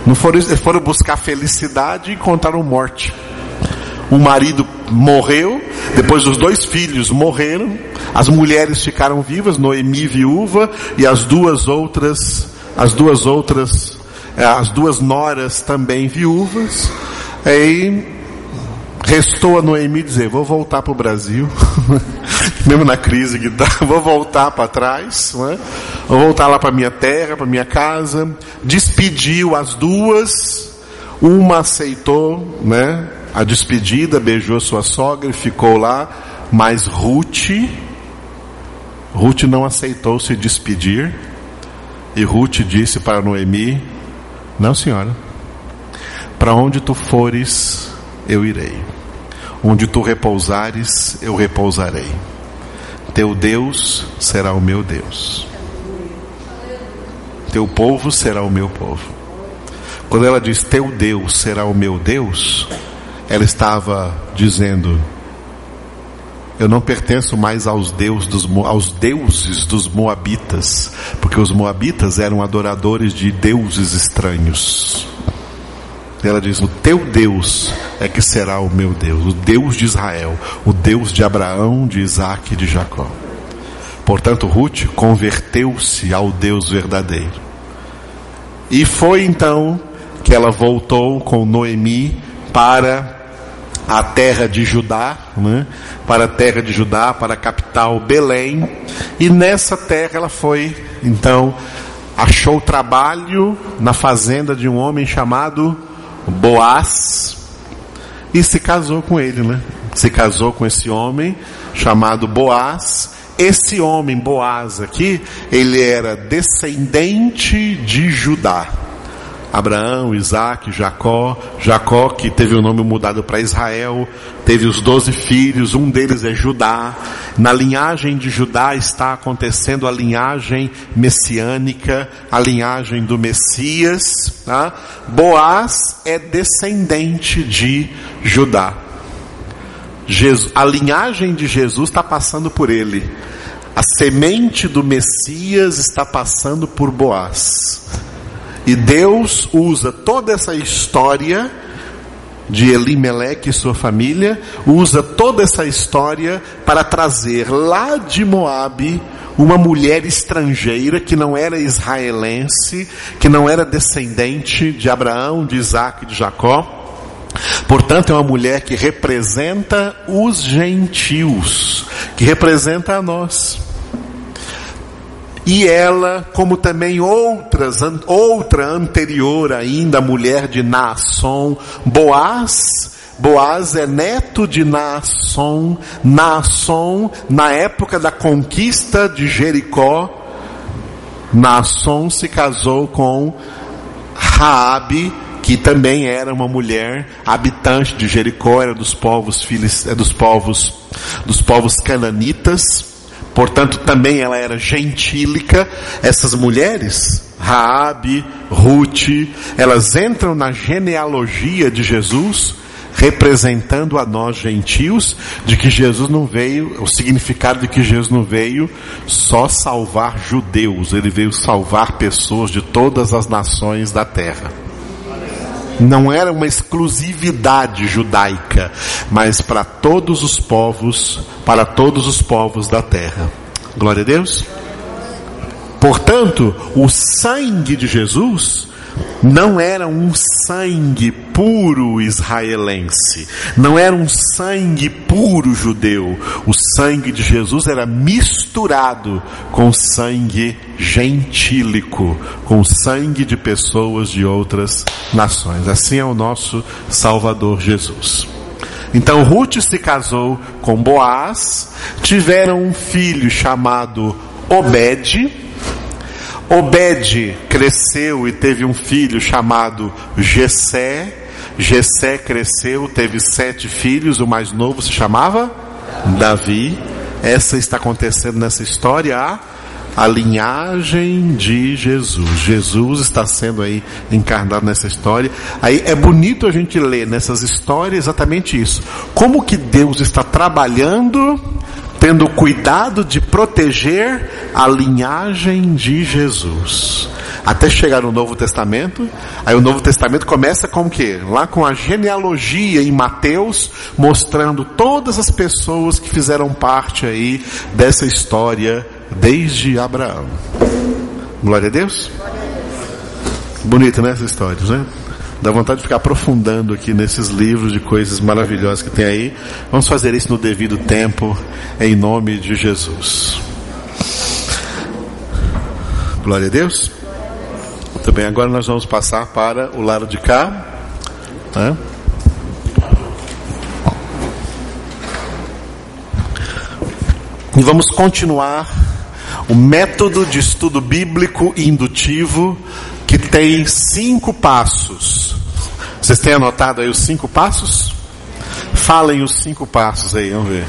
Não foram, foram buscar felicidade e encontraram morte. O marido morreu, depois os dois filhos morreram, as mulheres ficaram vivas, Noemi viúva e as duas outras, as duas outras, as duas noras também viúvas. Aí restou a Noemi dizer: Vou voltar para o Brasil, mesmo na crise que tá, vou voltar para trás, né? vou voltar lá para minha terra, para minha casa. Despediu as duas, uma aceitou, né? A despedida, beijou sua sogra e ficou lá, mas Ruth, Ruth não aceitou se despedir. E Ruth disse para Noemi: Não, senhora, para onde tu fores, eu irei. Onde tu repousares, eu repousarei. Teu Deus será o meu Deus. Teu povo será o meu povo. Quando ela diz teu Deus será o meu Deus, ela estava dizendo: Eu não pertenço mais aos, deus dos, aos deuses dos Moabitas, porque os Moabitas eram adoradores de deuses estranhos. Ela diz: O teu Deus é que será o meu Deus, o Deus de Israel, o Deus de Abraão, de Isaac e de Jacó. Portanto, Ruth converteu-se ao Deus verdadeiro. E foi então que ela voltou com Noemi para a terra de Judá, né? para a terra de Judá, para a capital Belém, e nessa terra ela foi, então, achou trabalho na fazenda de um homem chamado Boaz, e se casou com ele, né? Se casou com esse homem chamado Boaz. Esse homem, Boaz aqui, ele era descendente de Judá. Abraão, Isaac, Jacó, Jacó que teve o nome mudado para Israel, teve os doze filhos, um deles é Judá. Na linhagem de Judá está acontecendo a linhagem messiânica, a linhagem do Messias. Tá? Boaz é descendente de Judá. Jesus, a linhagem de Jesus está passando por ele. A semente do Messias está passando por Boaz. E Deus usa toda essa história de Elimeleque e sua família, usa toda essa história para trazer lá de Moabe uma mulher estrangeira que não era israelense, que não era descendente de Abraão, de Isaac e de Jacó. Portanto, é uma mulher que representa os gentios, que representa a nós. E ela, como também outras, outra anterior ainda, mulher de Naasson, Boaz, Boaz é neto de Naasson, Naasson, na época da conquista de Jericó, Naasson se casou com Raabe, que também era uma mulher habitante de Jericó, era dos povos é dos povos, dos povos cananitas, Portanto, também ela era gentílica. Essas mulheres, Raabe, Ruth, elas entram na genealogia de Jesus, representando a nós gentios, de que Jesus não veio, o significado de que Jesus não veio só salvar judeus, ele veio salvar pessoas de todas as nações da terra não era uma exclusividade judaica, mas para todos os povos, para todos os povos da terra. Glória a Deus. Portanto, o sangue de Jesus não era um sangue puro israelense, não era um sangue puro judeu. O sangue de Jesus era misturado com sangue gentílico, com sangue de pessoas de outras nações. Assim é o nosso Salvador Jesus. Então Ruth se casou com Boaz, tiveram um filho chamado Obed, Obed cresceu e teve um filho chamado Gesé. Gesé cresceu, teve sete filhos, o mais novo se chamava Davi. Essa está acontecendo nessa história a, a linhagem de Jesus. Jesus está sendo aí encarnado nessa história. Aí é bonito a gente ler nessas histórias exatamente isso. Como que Deus está trabalhando tendo cuidado de proteger a linhagem de Jesus. Até chegar no Novo Testamento, aí o Novo Testamento começa com o quê? Lá com a genealogia em Mateus, mostrando todas as pessoas que fizeram parte aí dessa história desde Abraão. Glória a Deus. Bonita, né, essa história, né? Dá vontade de ficar aprofundando aqui nesses livros de coisas maravilhosas que tem aí. Vamos fazer isso no devido tempo, em nome de Jesus. Glória a Deus. Muito bem, agora nós vamos passar para o lado de cá. Né? E vamos continuar o método de estudo bíblico indutivo tem cinco passos. Vocês têm anotado aí os cinco passos? Falem os cinco passos aí, vamos ver.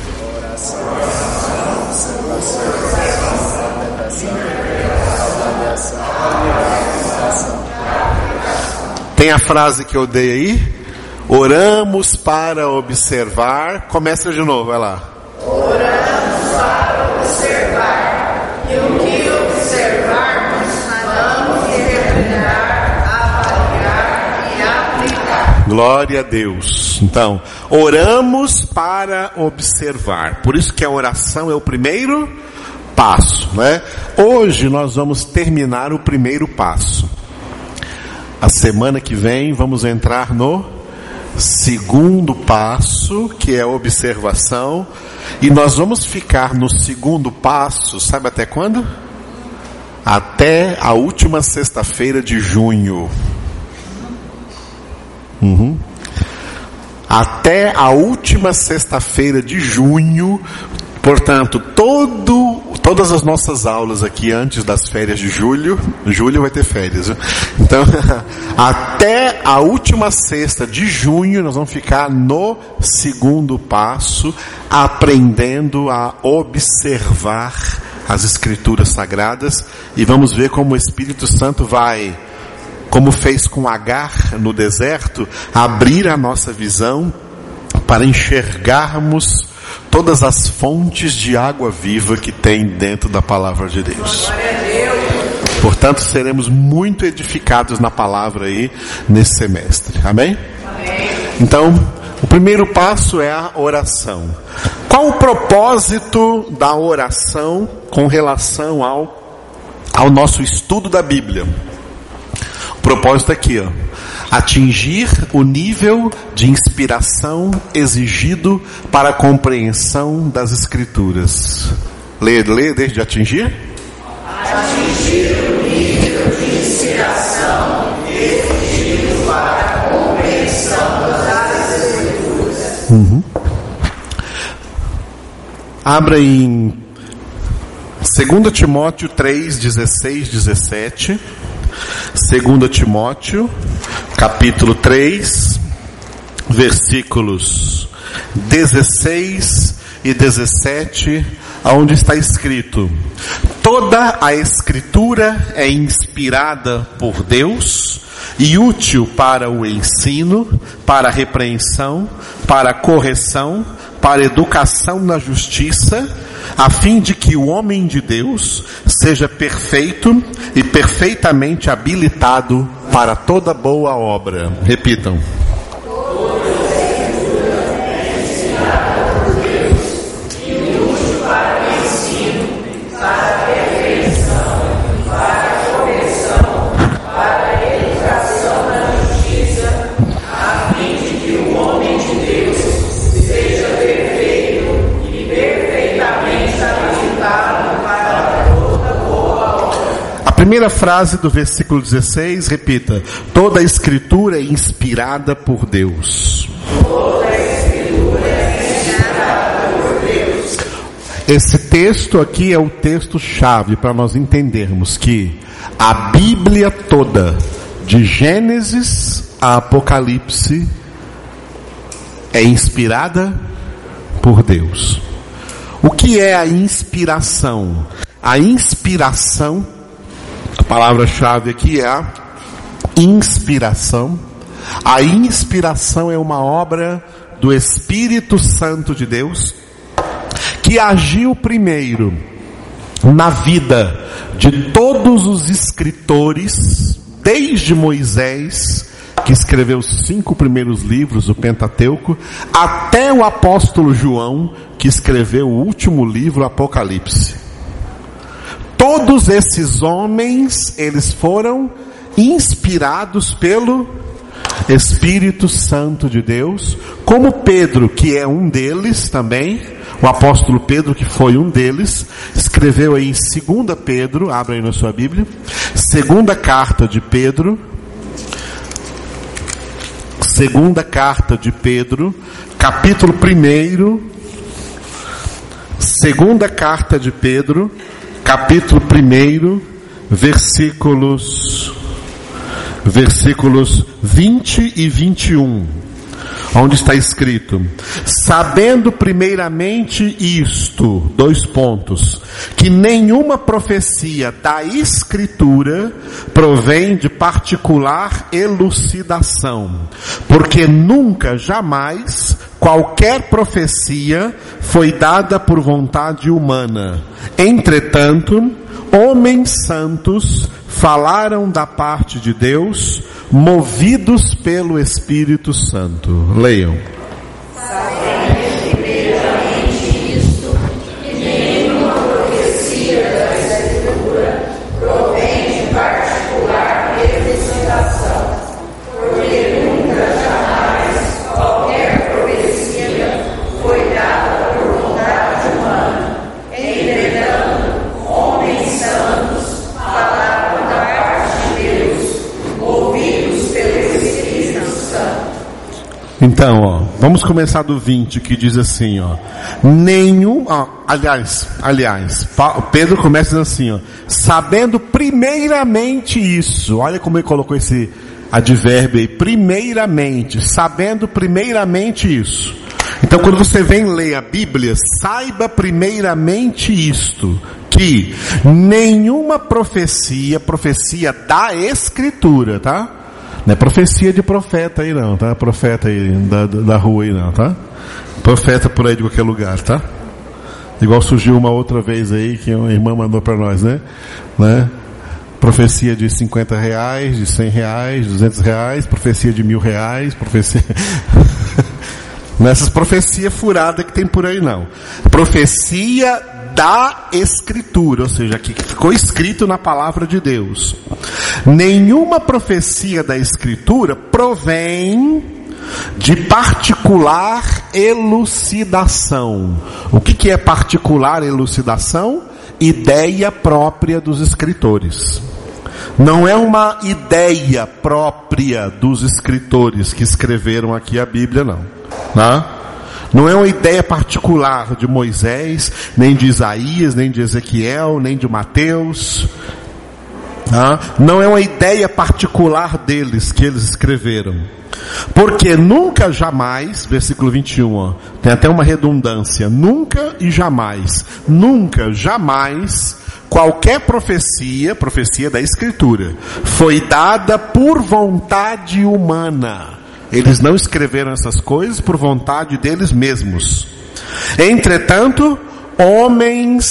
Tem a frase que eu dei aí? Oramos para observar. Começa de novo, vai lá. Glória a Deus. Então, oramos para observar. Por isso que a oração é o primeiro passo, né? Hoje nós vamos terminar o primeiro passo. A semana que vem vamos entrar no segundo passo, que é a observação, e nós vamos ficar no segundo passo, sabe até quando? Até a última sexta-feira de junho. Uhum. Até a última sexta-feira de junho, portanto, todo, todas as nossas aulas aqui antes das férias de julho, julho vai ter férias, viu? então, até a última sexta de junho, nós vamos ficar no segundo passo, aprendendo a observar as escrituras sagradas e vamos ver como o Espírito Santo vai como fez com Agar no deserto, abrir a nossa visão para enxergarmos todas as fontes de água viva que tem dentro da palavra de Deus. Portanto, seremos muito edificados na palavra aí nesse semestre. Amém? Então, o primeiro passo é a oração. Qual o propósito da oração com relação ao, ao nosso estudo da Bíblia? Propósito aqui, ó. Atingir o nível de inspiração exigido para a compreensão das Escrituras. Lê, lê desde atingir? Atingir o nível de inspiração exigido para a compreensão das Escrituras. Uhum. Abra em 2 Timóteo 3, 16, 17. 2 Timóteo, capítulo 3, versículos 16 e 17, onde está escrito: Toda a Escritura é inspirada por Deus e útil para o ensino, para a repreensão, para a correção, para a educação na justiça, a fim de que o homem de Deus seja perfeito e perfeitamente habilitado para toda boa obra. Repitam. Primeira frase do versículo 16, repita: toda a escritura é inspirada por Deus. Esse texto aqui é o texto chave para nós entendermos que a Bíblia toda, de Gênesis a Apocalipse, é inspirada por Deus. O que é a inspiração? A inspiração, a palavra-chave aqui é a inspiração. A inspiração é uma obra do Espírito Santo de Deus que agiu primeiro na vida de todos os escritores, desde Moisés, que escreveu os cinco primeiros livros do Pentateuco, até o apóstolo João, que escreveu o último livro, Apocalipse. Todos esses homens, eles foram inspirados pelo Espírito Santo de Deus, como Pedro, que é um deles também, o apóstolo Pedro, que foi um deles, escreveu aí em 2 Pedro, abra aí na sua Bíblia, segunda carta de Pedro, segunda carta de Pedro, capítulo 1, segunda carta de Pedro, capítulo 1, versículos versículos 20 e 21, onde está escrito: Sabendo primeiramente isto, dois pontos, que nenhuma profecia da Escritura provém de particular elucidação, porque nunca, jamais, qualquer profecia foi dada por vontade humana. Entretanto, homens santos falaram da parte de Deus, movidos pelo Espírito Santo. Leiam. Então, ó, vamos começar do 20 que diz assim, ó. Nenhum, ó, aliás, aliás, Pedro começa assim, ó. Sabendo primeiramente isso. Olha como ele colocou esse advérbio aí, primeiramente, sabendo primeiramente isso. Então, quando você vem ler a Bíblia, saiba primeiramente isto, que nenhuma profecia, profecia da Escritura, tá? Não é profecia de profeta aí não, tá? Profeta aí da, da rua aí não, tá? Profeta por aí de qualquer lugar, tá? Igual surgiu uma outra vez aí que uma irmã mandou para nós, né? né? Profecia de 50 reais, de 100 reais, 200 reais, profecia de mil reais, profecia... Nessas profecias furadas que tem por aí não. Profecia da Escritura, ou seja, que ficou escrito na palavra de Deus. Nenhuma profecia da Escritura provém de particular elucidação. O que, que é particular elucidação? Ideia própria dos escritores. Não é uma ideia própria dos escritores que escreveram aqui a Bíblia, não. Né? Não é uma ideia particular de Moisés, nem de Isaías, nem de Ezequiel, nem de Mateus. Tá? Não é uma ideia particular deles que eles escreveram. Porque nunca jamais, versículo 21, ó, tem até uma redundância, nunca e jamais, nunca, jamais, qualquer profecia, profecia da Escritura, foi dada por vontade humana. Eles não escreveram essas coisas por vontade deles mesmos. Entretanto, homens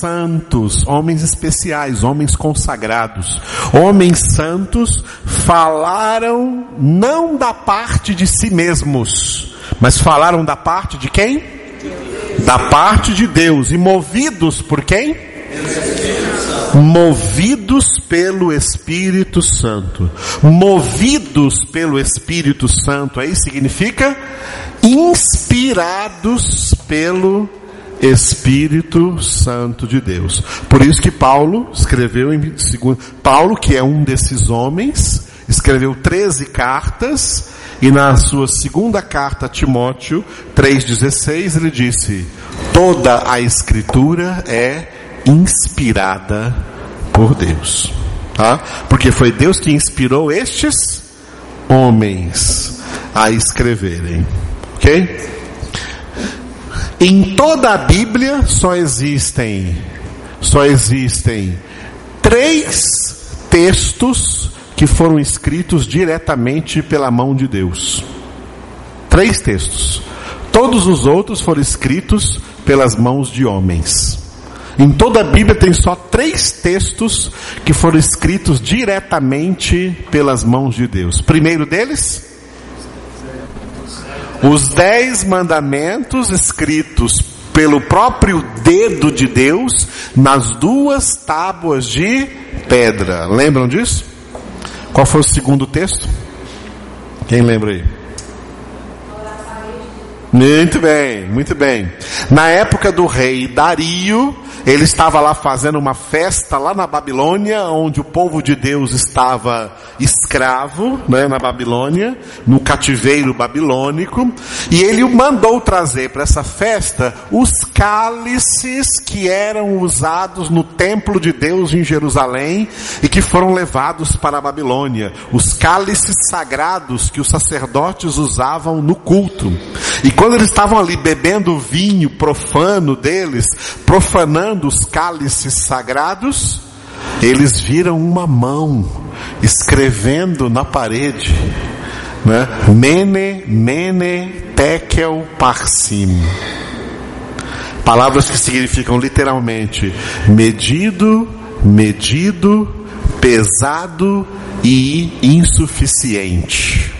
santos, homens especiais, homens consagrados, homens santos falaram não da parte de si mesmos, mas falaram da parte de quem? Da parte de Deus e movidos por quem? Movidos pelo Espírito Santo. Movidos pelo Espírito Santo aí significa inspirados pelo Espírito Santo de Deus. Por isso que Paulo escreveu em segundo, Paulo que é um desses homens, escreveu 13 cartas e na sua segunda carta a Timóteo 3:16 ele disse: toda a escritura é inspirada por Deus. Tá? Porque foi Deus que inspirou estes homens a escreverem. Ok? Em toda a Bíblia só existem, só existem três textos que foram escritos diretamente pela mão de Deus. Três textos. Todos os outros foram escritos pelas mãos de homens. Em toda a Bíblia tem só três textos que foram escritos diretamente pelas mãos de Deus. Primeiro deles, os dez mandamentos escritos pelo próprio dedo de Deus nas duas tábuas de pedra. Lembram disso? Qual foi o segundo texto? Quem lembra aí? Muito bem, muito bem. Na época do rei Dario, ele estava lá fazendo uma festa lá na Babilônia, onde o povo de Deus estava escravo, né, na Babilônia, no cativeiro babilônico, e ele mandou trazer para essa festa os cálices que eram usados no templo de Deus em Jerusalém e que foram levados para a Babilônia, os cálices sagrados que os sacerdotes usavam no culto. E quando eles estavam ali bebendo o vinho profano deles, profanando os cálices sagrados, eles viram uma mão escrevendo na parede, né? Mene, mene, tekel, parsim. Palavras que significam literalmente medido, medido, pesado e insuficiente.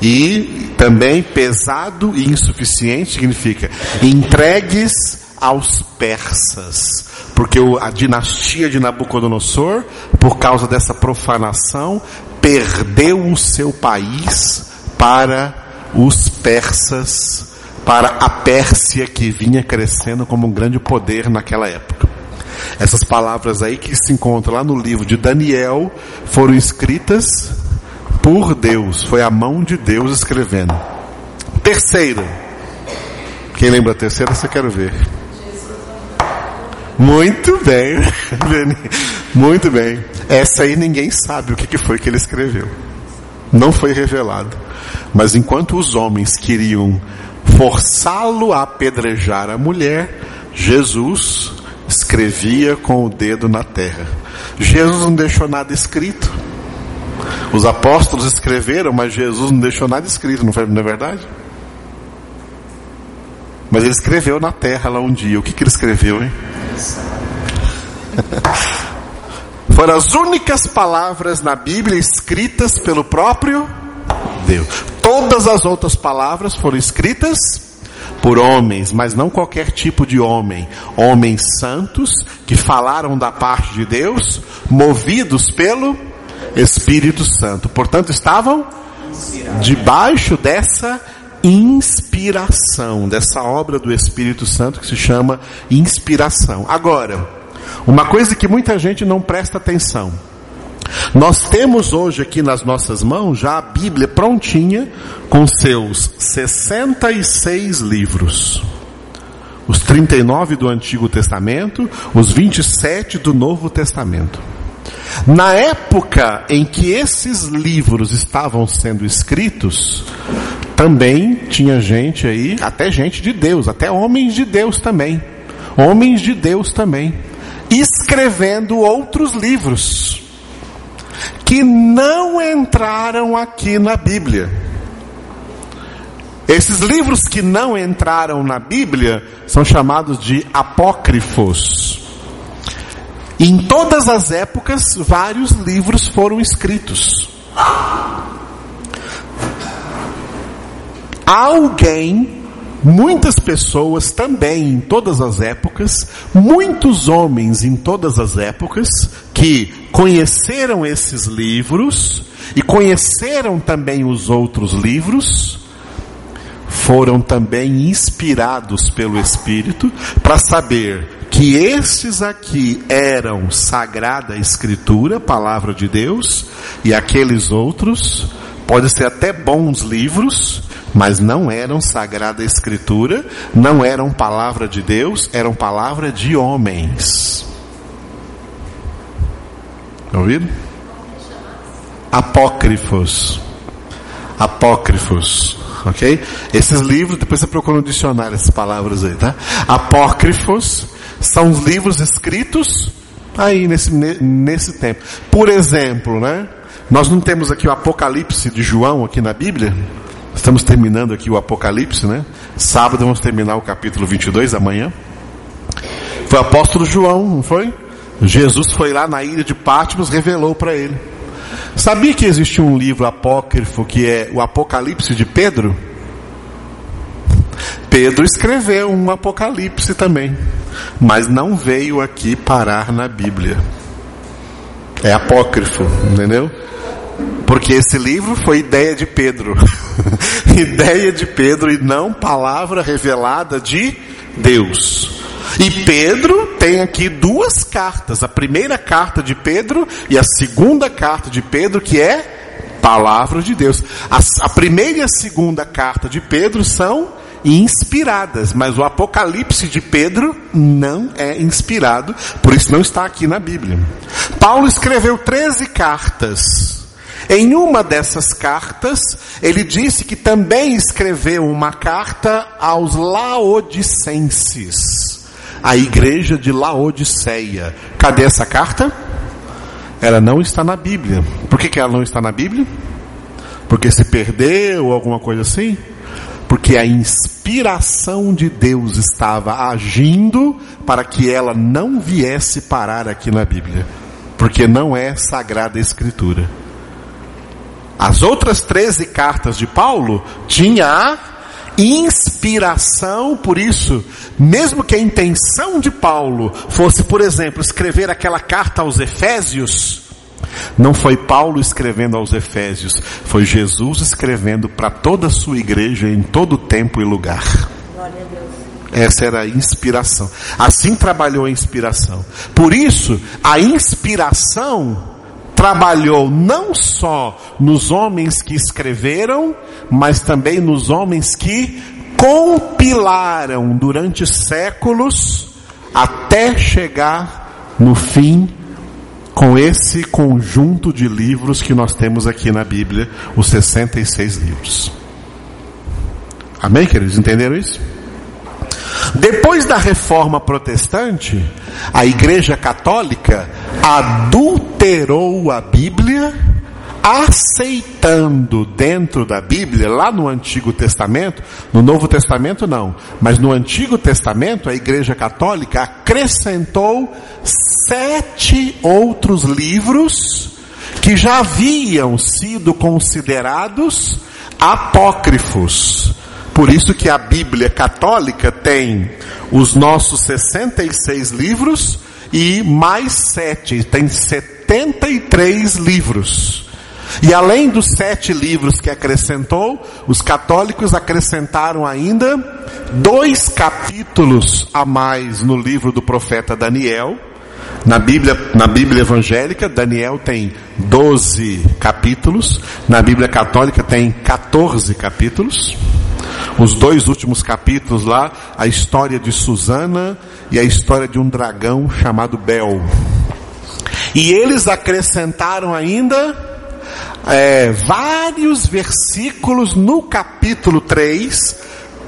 E também pesado e insuficiente significa entregues aos persas. Porque a dinastia de Nabucodonosor, por causa dessa profanação, perdeu o seu país para os persas, para a Pérsia que vinha crescendo como um grande poder naquela época. Essas palavras aí que se encontram lá no livro de Daniel foram escritas por Deus, foi a mão de Deus escrevendo. Terceira. Quem lembra a terceira, você quer ver. Muito bem, muito bem. Essa aí ninguém sabe o que foi que ele escreveu. Não foi revelado. Mas enquanto os homens queriam forçá-lo a apedrejar a mulher, Jesus escrevia com o dedo na terra. Jesus não deixou nada escrito. Os apóstolos escreveram, mas Jesus não deixou nada escrito, não, foi, não é verdade? Mas ele escreveu na terra lá um dia. O que, que ele escreveu, hein? Foram as únicas palavras na Bíblia escritas pelo próprio Deus. Todas as outras palavras foram escritas por homens, mas não qualquer tipo de homem. Homens santos que falaram da parte de Deus, movidos pelo Espírito Santo. Portanto, estavam debaixo dessa inspiração, dessa obra do Espírito Santo que se chama inspiração. Agora, uma coisa que muita gente não presta atenção. Nós temos hoje aqui nas nossas mãos já a Bíblia prontinha com seus 66 livros. Os 39 do Antigo Testamento, os 27 do Novo Testamento. Na época em que esses livros estavam sendo escritos, também tinha gente aí, até gente de Deus, até homens de Deus também, homens de Deus também, escrevendo outros livros, que não entraram aqui na Bíblia. Esses livros que não entraram na Bíblia são chamados de apócrifos. Em todas as épocas, vários livros foram escritos. Alguém, muitas pessoas também em todas as épocas, muitos homens em todas as épocas, que conheceram esses livros e conheceram também os outros livros, foram também inspirados pelo Espírito para saber que esses aqui eram sagrada escritura, palavra de Deus, e aqueles outros podem ser até bons livros, mas não eram sagrada escritura, não eram palavra de Deus, eram palavra de homens. Ouvido? Apócrifos. Apócrifos. Ok? Esses livros, depois você procura no dicionário essas palavras aí, tá? Apócrifos são os livros escritos aí nesse, nesse tempo. Por exemplo, né? Nós não temos aqui o Apocalipse de João aqui na Bíblia. Estamos terminando aqui o Apocalipse, né? Sábado vamos terminar o capítulo 22 amanhã. Foi o apóstolo João, não foi? Jesus foi lá na ilha de Patmos, revelou para ele. Sabia que existe um livro apócrifo que é o Apocalipse de Pedro? Pedro escreveu um Apocalipse também, mas não veio aqui parar na Bíblia. É apócrifo, entendeu? Porque esse livro foi ideia de Pedro. ideia de Pedro e não palavra revelada de Deus. E Pedro tem aqui duas cartas. A primeira carta de Pedro e a segunda carta de Pedro, que é palavra de Deus. A, a primeira e a segunda carta de Pedro são inspiradas, mas o Apocalipse de Pedro não é inspirado, por isso não está aqui na Bíblia. Paulo escreveu 13 cartas. Em uma dessas cartas, ele disse que também escreveu uma carta aos Laodicenses, a igreja de Laodiceia. Cadê essa carta? Ela não está na Bíblia. Por que, que ela não está na Bíblia? Porque se perdeu ou alguma coisa assim? Porque a inspiração de Deus estava agindo para que ela não viesse parar aqui na Bíblia, porque não é sagrada escritura. As outras 13 cartas de Paulo tinha a inspiração, por isso, mesmo que a intenção de Paulo fosse, por exemplo, escrever aquela carta aos Efésios, não foi Paulo escrevendo aos Efésios, foi Jesus escrevendo para toda a sua igreja em todo tempo e lugar. Essa era a inspiração. Assim trabalhou a inspiração. Por isso, a inspiração trabalhou não só nos homens que escreveram, mas também nos homens que compilaram durante séculos até chegar no fim com esse conjunto de livros que nós temos aqui na Bíblia, os 66 livros. Amém, queridos? Entenderam isso? Depois da reforma protestante, a Igreja Católica adulterou a Bíblia aceitando dentro da Bíblia, lá no Antigo Testamento, no Novo Testamento não, mas no Antigo Testamento a Igreja Católica acrescentou sete outros livros que já haviam sido considerados apócrifos. Por isso que a Bíblia católica tem os nossos 66 livros e mais sete, tem 73 livros. E além dos sete livros que acrescentou, os católicos acrescentaram ainda dois capítulos a mais no livro do profeta Daniel. Na Bíblia, na Bíblia evangélica, Daniel tem 12 capítulos, na Bíblia católica tem 14 capítulos. Os dois últimos capítulos lá, a história de Susana e a história de um dragão chamado Bel. E eles acrescentaram ainda é, vários versículos no capítulo 3,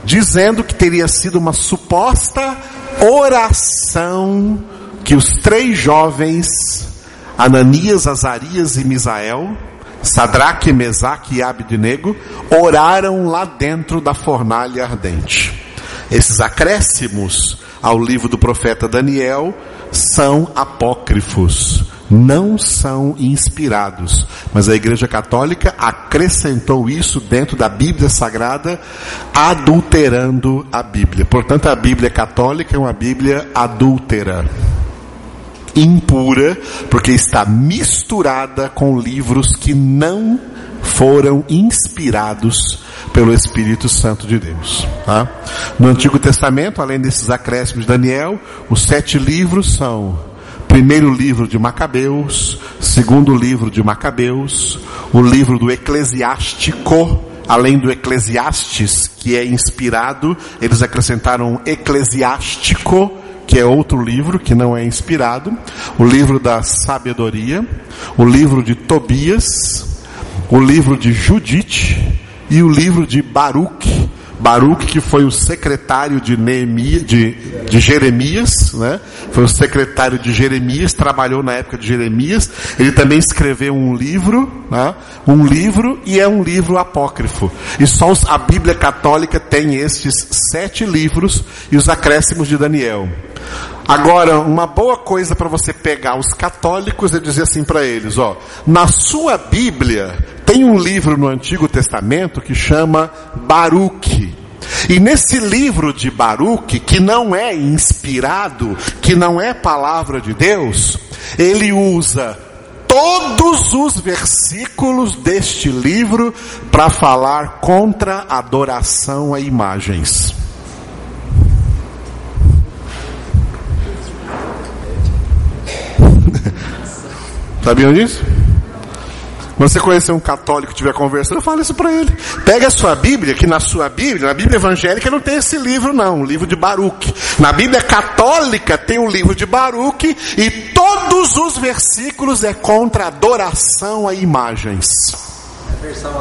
dizendo que teria sido uma suposta oração que os três jovens, Ananias, Azarias e Misael, Sadraque, Mesaque e Abednego, oraram lá dentro da fornalha ardente. Esses acréscimos ao livro do profeta Daniel são apócrifos não são inspirados. Mas a Igreja Católica acrescentou isso dentro da Bíblia Sagrada, adulterando a Bíblia. Portanto, a Bíblia Católica é uma Bíblia adúltera. Impura, porque está misturada com livros que não foram inspirados pelo Espírito Santo de Deus. Tá? No Antigo Testamento, além desses acréscimos de Daniel, os sete livros são primeiro livro de Macabeus, segundo livro de Macabeus, o livro do Eclesiástico, além do Eclesiastes, que é inspirado, eles acrescentaram Eclesiástico, que é outro livro que não é inspirado, o livro da sabedoria, o livro de Tobias, o livro de Judite e o livro de Baruch, Baruch, que foi o secretário de, Neemias, de, de Jeremias, né? foi o secretário de Jeremias, trabalhou na época de Jeremias. Ele também escreveu um livro, né? um livro e é um livro apócrifo. E só a Bíblia Católica tem estes sete livros e os acréscimos de Daniel. Agora, uma boa coisa para você pegar os católicos e dizer assim para eles, ó, na sua Bíblia tem um livro no Antigo Testamento que chama Baruch. E nesse livro de Baruch, que não é inspirado, que não é palavra de Deus, ele usa todos os versículos deste livro para falar contra adoração a imagens. Sabiam disso? Quando você conhecer um católico que estiver conversando, fala isso para ele. Pega a sua Bíblia, que na sua Bíblia, na Bíblia evangélica não tem esse livro não, o livro de Baruch. Na Bíblia católica tem o livro de Baruch e todos os versículos é contra adoração a imagens. É a versão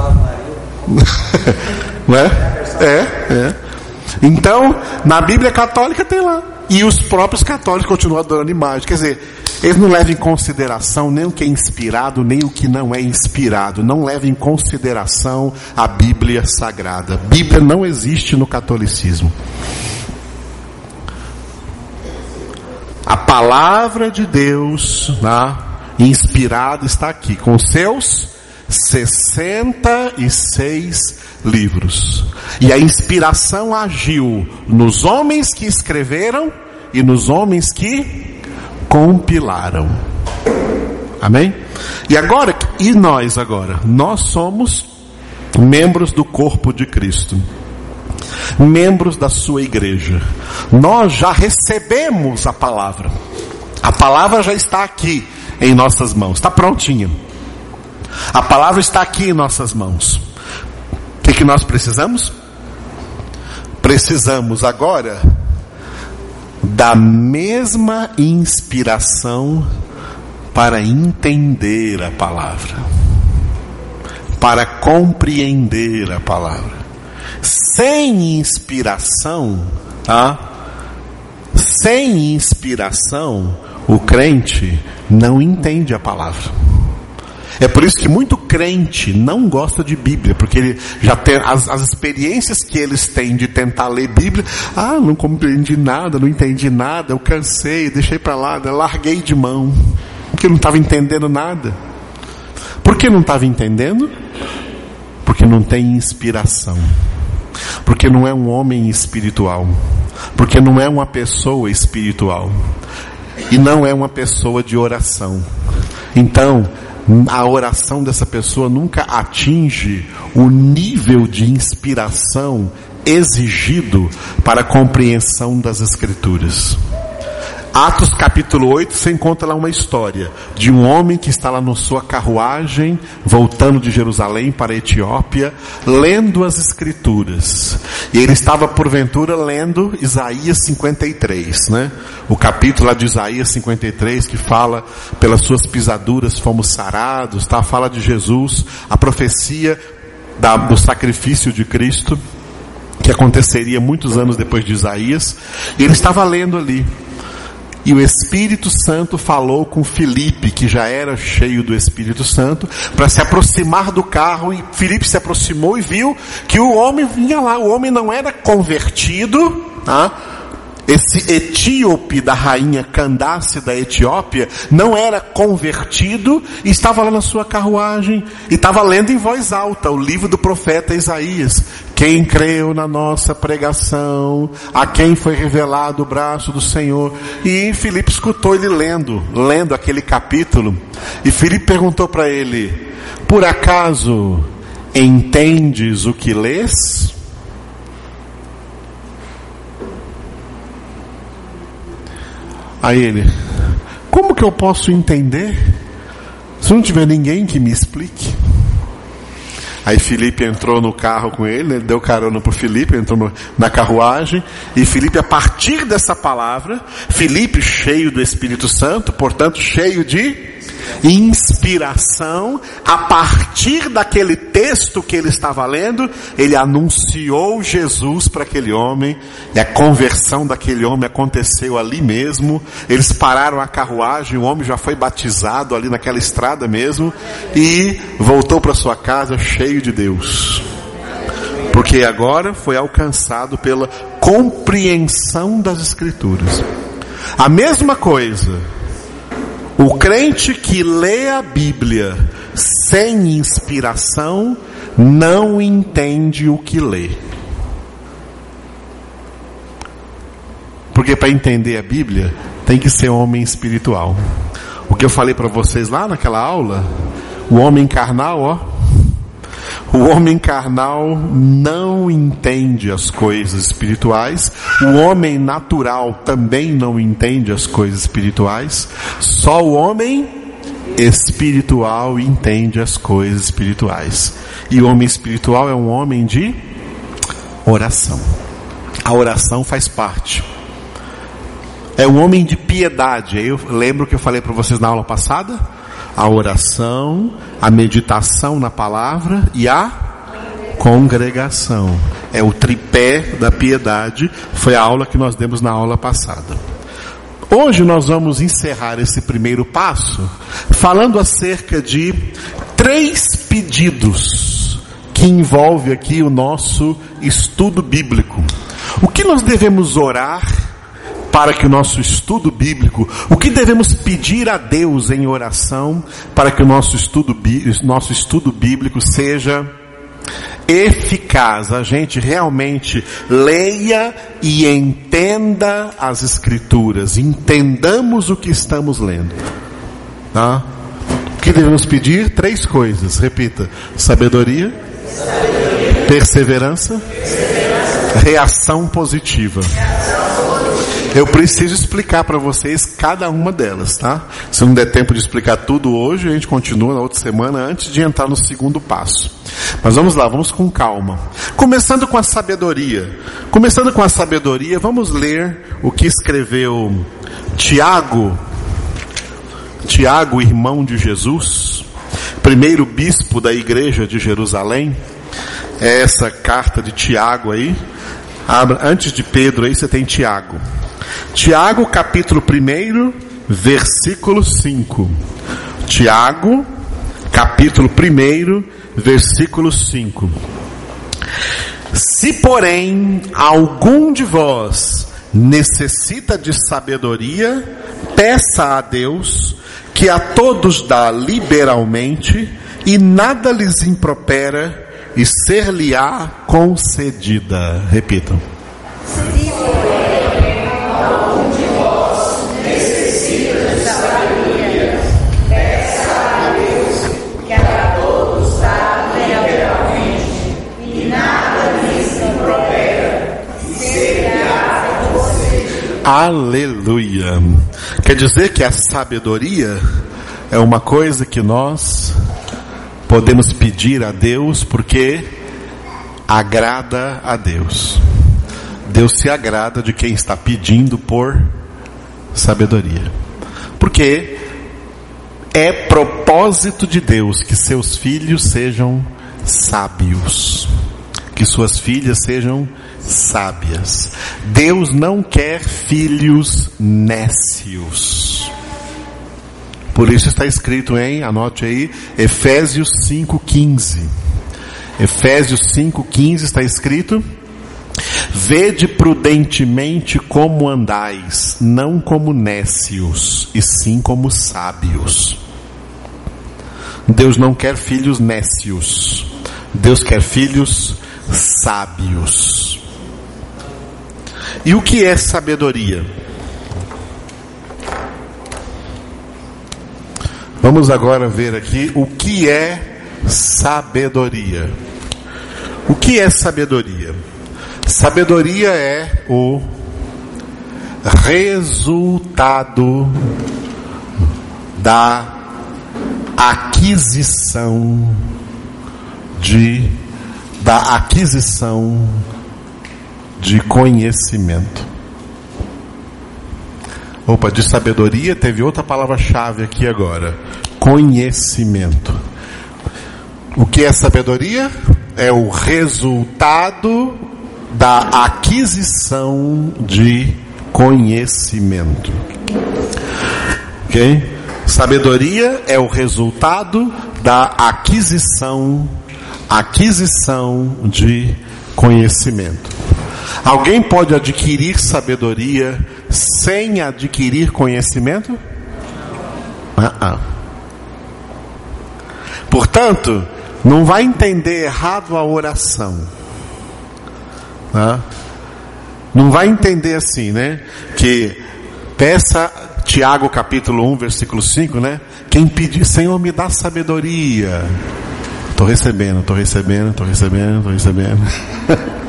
Não é? É, é. Então, na Bíblia católica tem lá. E os próprios católicos continuam adorando imagem. Quer dizer, eles não levam em consideração nem o que é inspirado, nem o que não é inspirado. Não levam em consideração a Bíblia Sagrada. Bíblia não existe no catolicismo. A palavra de Deus, né, inspirada, está aqui, com seus 66 livros. E a inspiração agiu nos homens que escreveram e nos homens que compilaram. Amém? E agora, e nós agora? Nós somos membros do corpo de Cristo. Membros da sua igreja. Nós já recebemos a palavra. A palavra já está aqui em nossas mãos, está prontinha. A palavra está aqui em nossas mãos. O que, que nós precisamos? Precisamos agora da mesma inspiração para entender a palavra, para compreender a palavra. Sem inspiração, tá? Sem inspiração, o crente não entende a palavra. É por isso que muito crente não gosta de Bíblia, porque ele já tem as, as experiências que eles têm de tentar ler Bíblia. Ah, não compreendi nada, não entendi nada, eu cansei, deixei para lá, larguei de mão, porque não estava entendendo nada. Por que não estava entendendo? Porque não tem inspiração. Porque não é um homem espiritual. Porque não é uma pessoa espiritual. E não é uma pessoa de oração. Então, a oração dessa pessoa nunca atinge o nível de inspiração exigido para a compreensão das Escrituras. Atos capítulo 8, você encontra lá uma história de um homem que está lá na sua carruagem, voltando de Jerusalém para a Etiópia, lendo as escrituras. E ele estava porventura lendo Isaías 53, né? O capítulo lá de Isaías 53 que fala pelas suas pisaduras fomos sarados, tá? Fala de Jesus, a profecia da, do sacrifício de Cristo que aconteceria muitos anos depois de Isaías. E ele estava lendo ali. E o Espírito Santo falou com Felipe, que já era cheio do Espírito Santo, para se aproximar do carro. E Felipe se aproximou e viu que o homem vinha lá. O homem não era convertido, tá? Esse etíope da rainha Candace da Etiópia não era convertido e estava lá na sua carruagem e estava lendo em voz alta o livro do profeta Isaías. Quem creu na nossa pregação, a quem foi revelado o braço do Senhor. E Filipe escutou ele lendo, lendo aquele capítulo. E Filipe perguntou para ele: Por acaso entendes o que lês? Aí ele, como que eu posso entender se não tiver ninguém que me explique? Aí Felipe entrou no carro com ele, ele deu carona para Felipe, entrou no, na carruagem, e Felipe, a partir dessa palavra, Felipe cheio do Espírito Santo, portanto cheio de inspiração, a partir daquele texto que ele estava lendo, ele anunciou Jesus para aquele homem, e a conversão daquele homem aconteceu ali mesmo. Eles pararam a carruagem, o homem já foi batizado ali naquela estrada mesmo, e voltou para sua casa cheio de Deus. Porque agora foi alcançado pela compreensão das Escrituras. A mesma coisa o crente que lê a Bíblia sem inspiração não entende o que lê. Porque para entender a Bíblia tem que ser homem espiritual. o que eu falei para vocês lá naquela aula? O homem carnal, ó. O homem carnal não entende as coisas espirituais. O homem natural também não entende as coisas espirituais. Só o homem espiritual entende as coisas espirituais. E o homem espiritual é um homem de oração. A oração faz parte. É um homem de piedade. Eu lembro que eu falei para vocês na aula passada a oração, a meditação na palavra e a congregação. É o tripé da piedade, foi a aula que nós demos na aula passada. Hoje nós vamos encerrar esse primeiro passo falando acerca de três pedidos que envolve aqui o nosso estudo bíblico. O que nós devemos orar para que o nosso estudo bíblico, o que devemos pedir a Deus em oração para que o nosso estudo, nosso estudo bíblico seja eficaz, a gente realmente leia e entenda as escrituras, entendamos o que estamos lendo. Tá? O que devemos pedir? Três coisas, repita: sabedoria, sabedoria. Perseverança, reação positiva. Eu preciso explicar para vocês cada uma delas, tá? Se não der tempo de explicar tudo hoje, a gente continua na outra semana antes de entrar no segundo passo. Mas vamos lá, vamos com calma. Começando com a sabedoria. Começando com a sabedoria, vamos ler o que escreveu Tiago, Tiago, irmão de Jesus, primeiro bispo da igreja de Jerusalém. É essa carta de Tiago aí. Antes de Pedro aí você tem Tiago. Tiago, capítulo 1, versículo 5. Tiago, capítulo 1, versículo 5. Se, porém, algum de vós necessita de sabedoria, peça a Deus, que a todos dá liberalmente, e nada lhes impropera, e ser-lhe-á concedida. Repitam. Aleluia. Quer dizer que a sabedoria é uma coisa que nós podemos pedir a Deus porque agrada a Deus. Deus se agrada de quem está pedindo por sabedoria. Porque é propósito de Deus que seus filhos sejam sábios, que suas filhas sejam sábias. Deus não quer filhos nécios. Por isso está escrito em, anote aí, Efésios 5:15. Efésios 5:15 está escrito: Vede prudentemente como andais, não como nécios, e sim como sábios. Deus não quer filhos nécios. Deus quer filhos sábios. E o que é sabedoria? Vamos agora ver aqui o que é sabedoria. O que é sabedoria? Sabedoria é o resultado da aquisição de da aquisição de conhecimento. Opa, de sabedoria teve outra palavra-chave aqui agora: conhecimento. O que é sabedoria? É o resultado da aquisição de conhecimento. Ok? Sabedoria é o resultado da aquisição, aquisição de conhecimento. Alguém pode adquirir sabedoria sem adquirir conhecimento? Uh -uh. Portanto, não vai entender errado a oração. Não vai entender assim, né? Que peça, Tiago capítulo 1, versículo 5, né? Quem pedir, Senhor, me dá sabedoria. Estou recebendo, estou recebendo, estou recebendo, estou recebendo.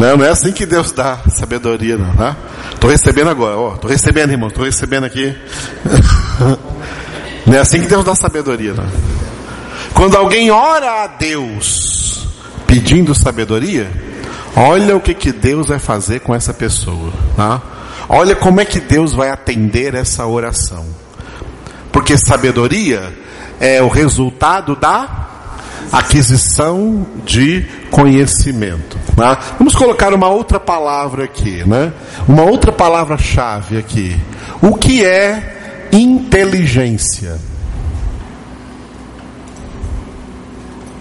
Não, não é assim que Deus dá sabedoria, não, tá? Estou recebendo agora, ó, estou recebendo, irmão, estou recebendo aqui. Não é assim que Deus dá sabedoria, não. Quando alguém ora a Deus pedindo sabedoria, olha o que, que Deus vai fazer com essa pessoa, tá? Olha como é que Deus vai atender essa oração. Porque sabedoria é o resultado da aquisição de conhecimento. Né? Vamos colocar uma outra palavra aqui, né? Uma outra palavra-chave aqui. O que é inteligência?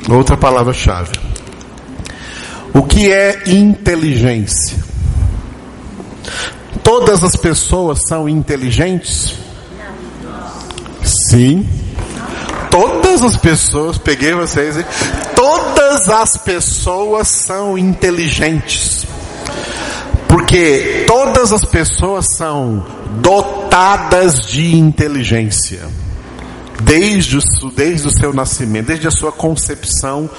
Outra palavra-chave. O que é inteligência? Todas as pessoas são inteligentes? Sim. Todas as pessoas, peguei vocês, hein? todas as pessoas são inteligentes. Porque todas as pessoas são dotadas de inteligência. Desde o, desde o seu nascimento, desde a sua concepção,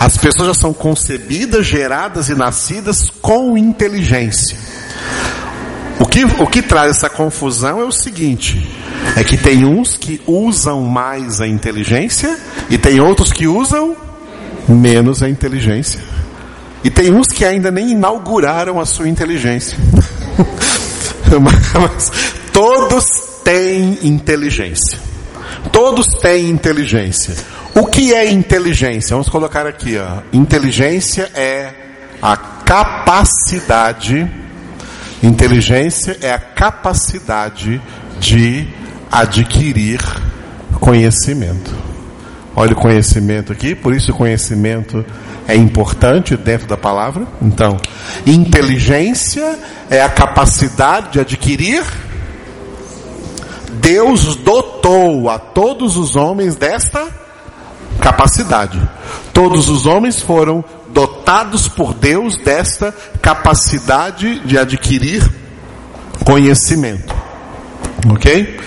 as pessoas já são concebidas, geradas e nascidas com inteligência. Que, o que traz essa confusão é o seguinte: é que tem uns que usam mais a inteligência e tem outros que usam menos a inteligência. E tem uns que ainda nem inauguraram a sua inteligência. Mas todos têm inteligência. Todos têm inteligência. O que é inteligência? Vamos colocar aqui, ó. Inteligência é a capacidade Inteligência é a capacidade de adquirir conhecimento. Olha o conhecimento aqui, por isso o conhecimento é importante dentro da palavra. Então, inteligência é a capacidade de adquirir. Deus dotou a todos os homens desta capacidade. Todos os homens foram dotados por Deus desta capacidade de adquirir conhecimento. Ok?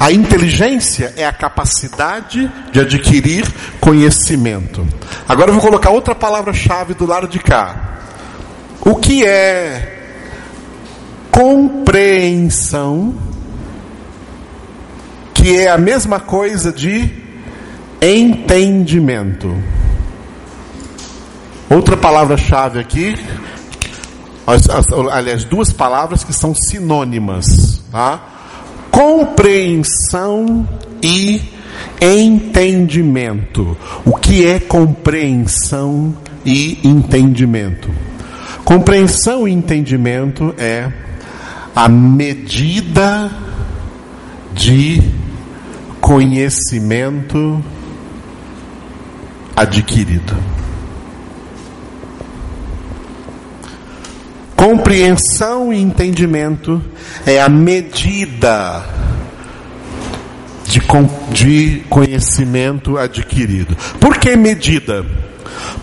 A inteligência é a capacidade de adquirir conhecimento. Agora eu vou colocar outra palavra-chave do lado de cá. O que é compreensão? Que é a mesma coisa de entendimento. Outra palavra-chave aqui, aliás, duas palavras que são sinônimas, tá? Compreensão e entendimento. O que é compreensão e entendimento? Compreensão e entendimento é a medida de conhecimento adquirido. Compreensão e entendimento é a medida de, de conhecimento adquirido. Por que medida?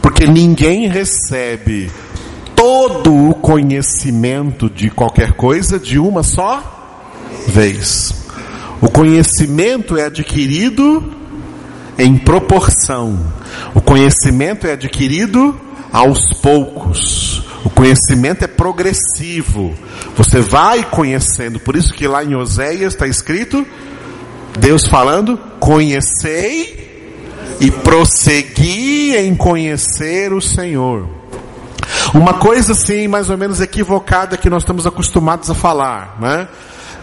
Porque ninguém recebe todo o conhecimento de qualquer coisa de uma só vez. O conhecimento é adquirido em proporção. O conhecimento é adquirido aos poucos. O conhecimento é progressivo. Você vai conhecendo. Por isso que lá em Oséias está escrito, Deus falando, conhecei e prossegui em conhecer o Senhor. Uma coisa assim, mais ou menos equivocada que nós estamos acostumados a falar, né?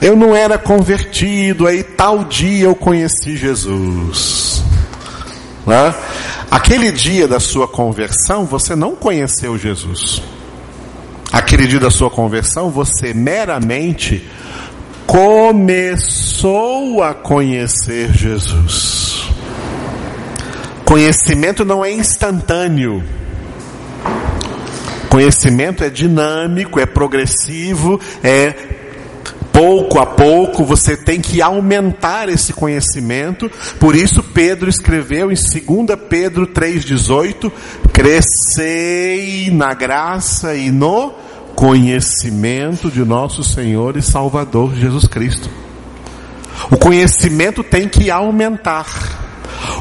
Eu não era convertido, aí tal dia eu conheci Jesus. Né? Aquele dia da sua conversão, você não conheceu Jesus aquele dia da sua conversão, você meramente começou a conhecer Jesus. Conhecimento não é instantâneo. Conhecimento é dinâmico, é progressivo, é pouco a pouco você tem que aumentar esse conhecimento. Por isso Pedro escreveu em 2 Pedro 3:18, crescei na graça e no conhecimento de nosso Senhor e Salvador Jesus Cristo. O conhecimento tem que aumentar.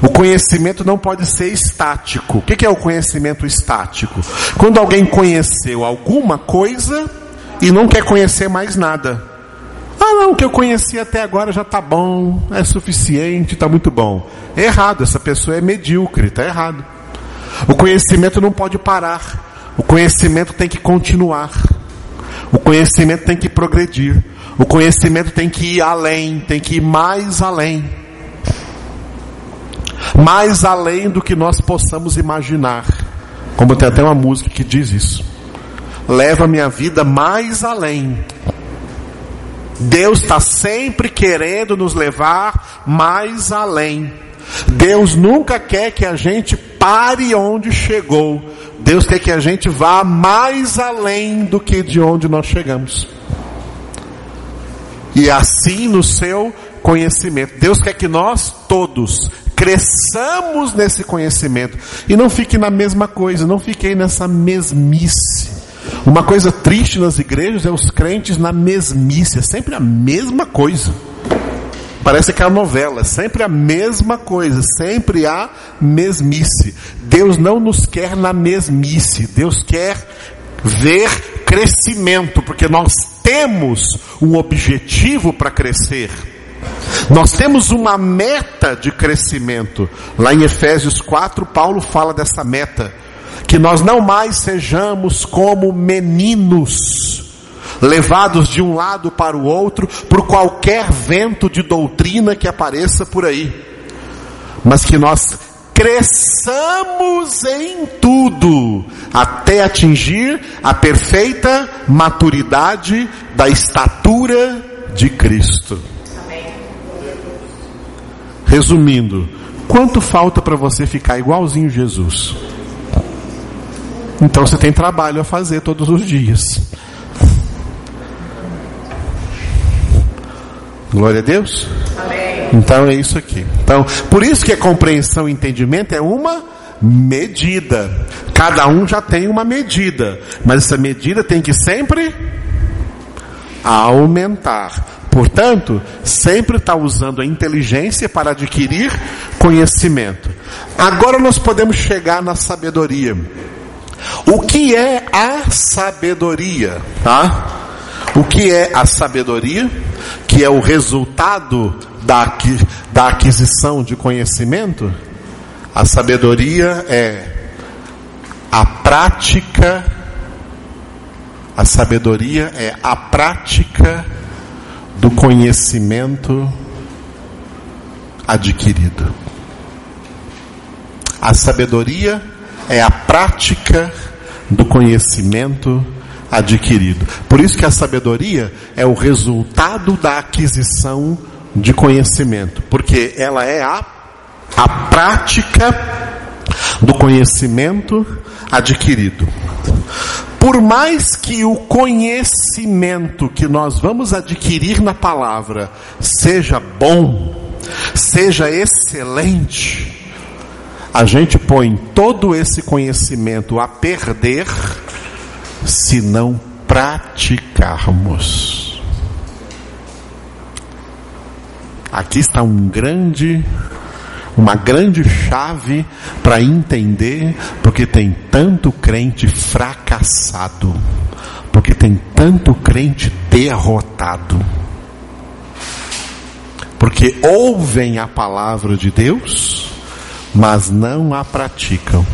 O conhecimento não pode ser estático. O que é o conhecimento estático? Quando alguém conheceu alguma coisa e não quer conhecer mais nada. Ah, não, o que eu conheci até agora já está bom, é suficiente, está muito bom. É errado, essa pessoa é medíocre, está errado. O conhecimento não pode parar. O conhecimento tem que continuar. O conhecimento tem que progredir. O conhecimento tem que ir além, tem que ir mais além. Mais além do que nós possamos imaginar. Como tem até uma música que diz isso. Leva a minha vida mais além. Deus está sempre querendo nos levar mais além. Deus nunca quer que a gente pare onde chegou. Deus quer que a gente vá mais além do que de onde nós chegamos. E assim no seu conhecimento. Deus quer que nós todos cresçamos nesse conhecimento e não fique na mesma coisa, não fiquei nessa mesmice. Uma coisa triste nas igrejas é os crentes na mesmice, é sempre a mesma coisa. Parece aquela novela, sempre a mesma coisa, sempre a mesmice. Deus não nos quer na mesmice, Deus quer ver crescimento, porque nós temos um objetivo para crescer. Nós temos uma meta de crescimento. Lá em Efésios 4, Paulo fala dessa meta. Que nós não mais sejamos como meninos, levados de um lado para o outro por qualquer vento de doutrina que apareça por aí, mas que nós cresçamos em tudo até atingir a perfeita maturidade da estatura de Cristo. Resumindo, quanto falta para você ficar igualzinho Jesus? Então você tem trabalho a fazer todos os dias. Glória a Deus. Amém. Então é isso aqui. Então, por isso que a compreensão e entendimento é uma medida. Cada um já tem uma medida, mas essa medida tem que sempre aumentar. Portanto, sempre está usando a inteligência para adquirir conhecimento. Agora nós podemos chegar na sabedoria. O que é a sabedoria? Tá? O que é a sabedoria? Que é o resultado da, da aquisição de conhecimento? A sabedoria é a prática, a sabedoria é a prática do conhecimento adquirido. A sabedoria é a prática do conhecimento adquirido. Por isso que a sabedoria é o resultado da aquisição de conhecimento, porque ela é a, a prática do conhecimento adquirido. Por mais que o conhecimento que nós vamos adquirir na palavra seja bom, seja excelente, a gente põe todo esse conhecimento a perder se não praticarmos. Aqui está um grande uma grande chave para entender porque tem tanto crente fracassado, porque tem tanto crente derrotado. Porque ouvem a palavra de Deus, mas não a praticam.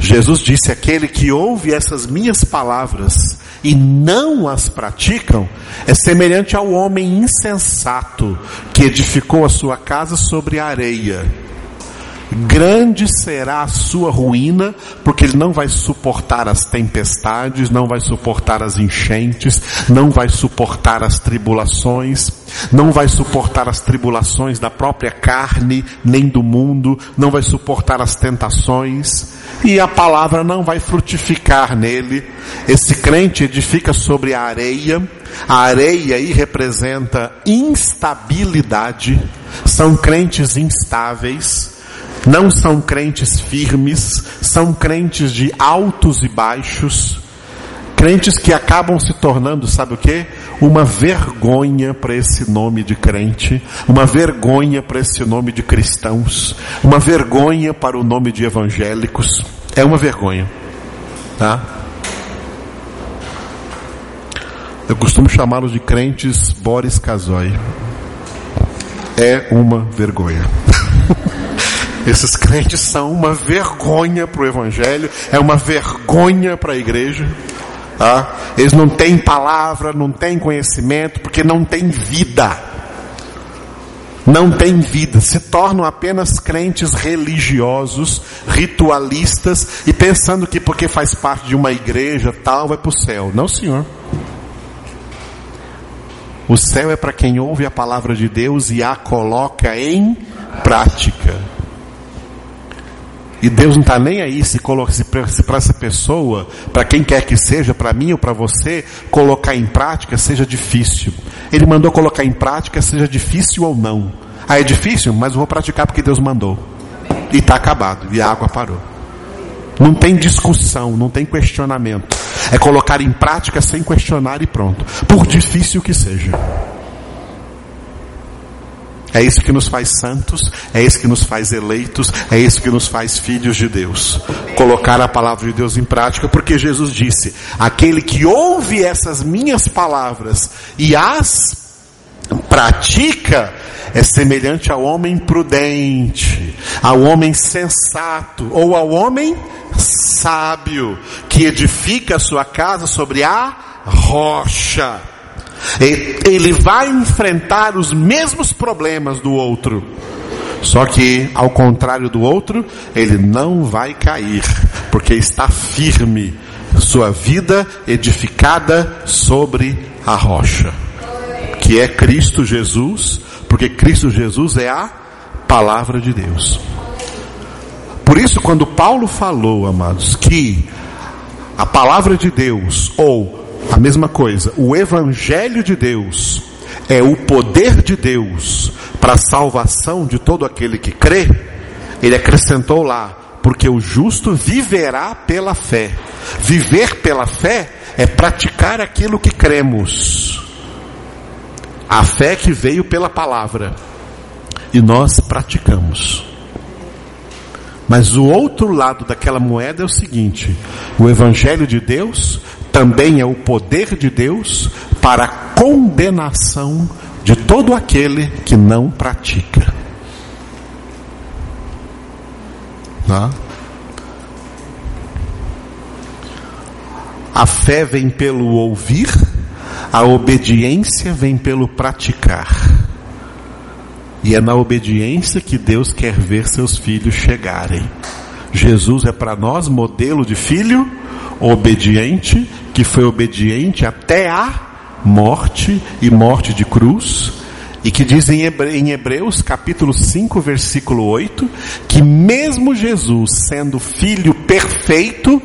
Jesus disse: aquele que ouve essas minhas palavras e não as praticam, é semelhante ao homem insensato que edificou a sua casa sobre a areia. Grande será a sua ruína, porque ele não vai suportar as tempestades, não vai suportar as enchentes, não vai suportar as tribulações, não vai suportar as tribulações da própria carne, nem do mundo, não vai suportar as tentações, e a palavra não vai frutificar nele. Esse crente edifica sobre a areia, a areia aí representa instabilidade, são crentes instáveis, não são crentes firmes, são crentes de altos e baixos, Crentes que acabam se tornando, sabe o que? Uma vergonha para esse nome de crente, uma vergonha para esse nome de cristãos, uma vergonha para o nome de evangélicos. É uma vergonha, tá? Eu costumo chamá-los de crentes Boris Casoy. É uma vergonha. Esses crentes são uma vergonha para o Evangelho, é uma vergonha para a igreja. Tá? Eles não têm palavra, não têm conhecimento, porque não têm vida. Não têm vida, se tornam apenas crentes religiosos, ritualistas e pensando que porque faz parte de uma igreja tal vai para o céu. Não, senhor. O céu é para quem ouve a palavra de Deus e a coloca em prática. E Deus não está nem aí se, se para essa pessoa, para quem quer que seja, para mim ou para você, colocar em prática seja difícil. Ele mandou colocar em prática, seja difícil ou não. Ah, é difícil, mas eu vou praticar porque Deus mandou. E está acabado, e a água parou. Não tem discussão, não tem questionamento. É colocar em prática sem questionar e pronto. Por difícil que seja. É isso que nos faz santos, é isso que nos faz eleitos, é isso que nos faz filhos de Deus. Colocar a palavra de Deus em prática, porque Jesus disse: aquele que ouve essas minhas palavras e as pratica, é semelhante ao homem prudente, ao homem sensato, ou ao homem sábio, que edifica a sua casa sobre a rocha. Ele vai enfrentar os mesmos problemas do outro. Só que, ao contrário do outro, ele não vai cair, porque está firme, sua vida edificada sobre a rocha, que é Cristo Jesus, porque Cristo Jesus é a palavra de Deus. Por isso, quando Paulo falou, amados, que a palavra de Deus, ou a mesma coisa, o Evangelho de Deus é o poder de Deus para a salvação de todo aquele que crê, ele acrescentou lá, porque o justo viverá pela fé. Viver pela fé é praticar aquilo que cremos. A fé que veio pela palavra. E nós praticamos. Mas o outro lado daquela moeda é o seguinte: o Evangelho de Deus também é o poder de Deus para a condenação de todo aquele que não pratica. Tá? A fé vem pelo ouvir, a obediência vem pelo praticar. E é na obediência que Deus quer ver seus filhos chegarem. Jesus é para nós modelo de filho obediente, que foi obediente até a morte e morte de cruz, e que diz em Hebreus capítulo 5, versículo 8, que mesmo Jesus, sendo filho perfeito,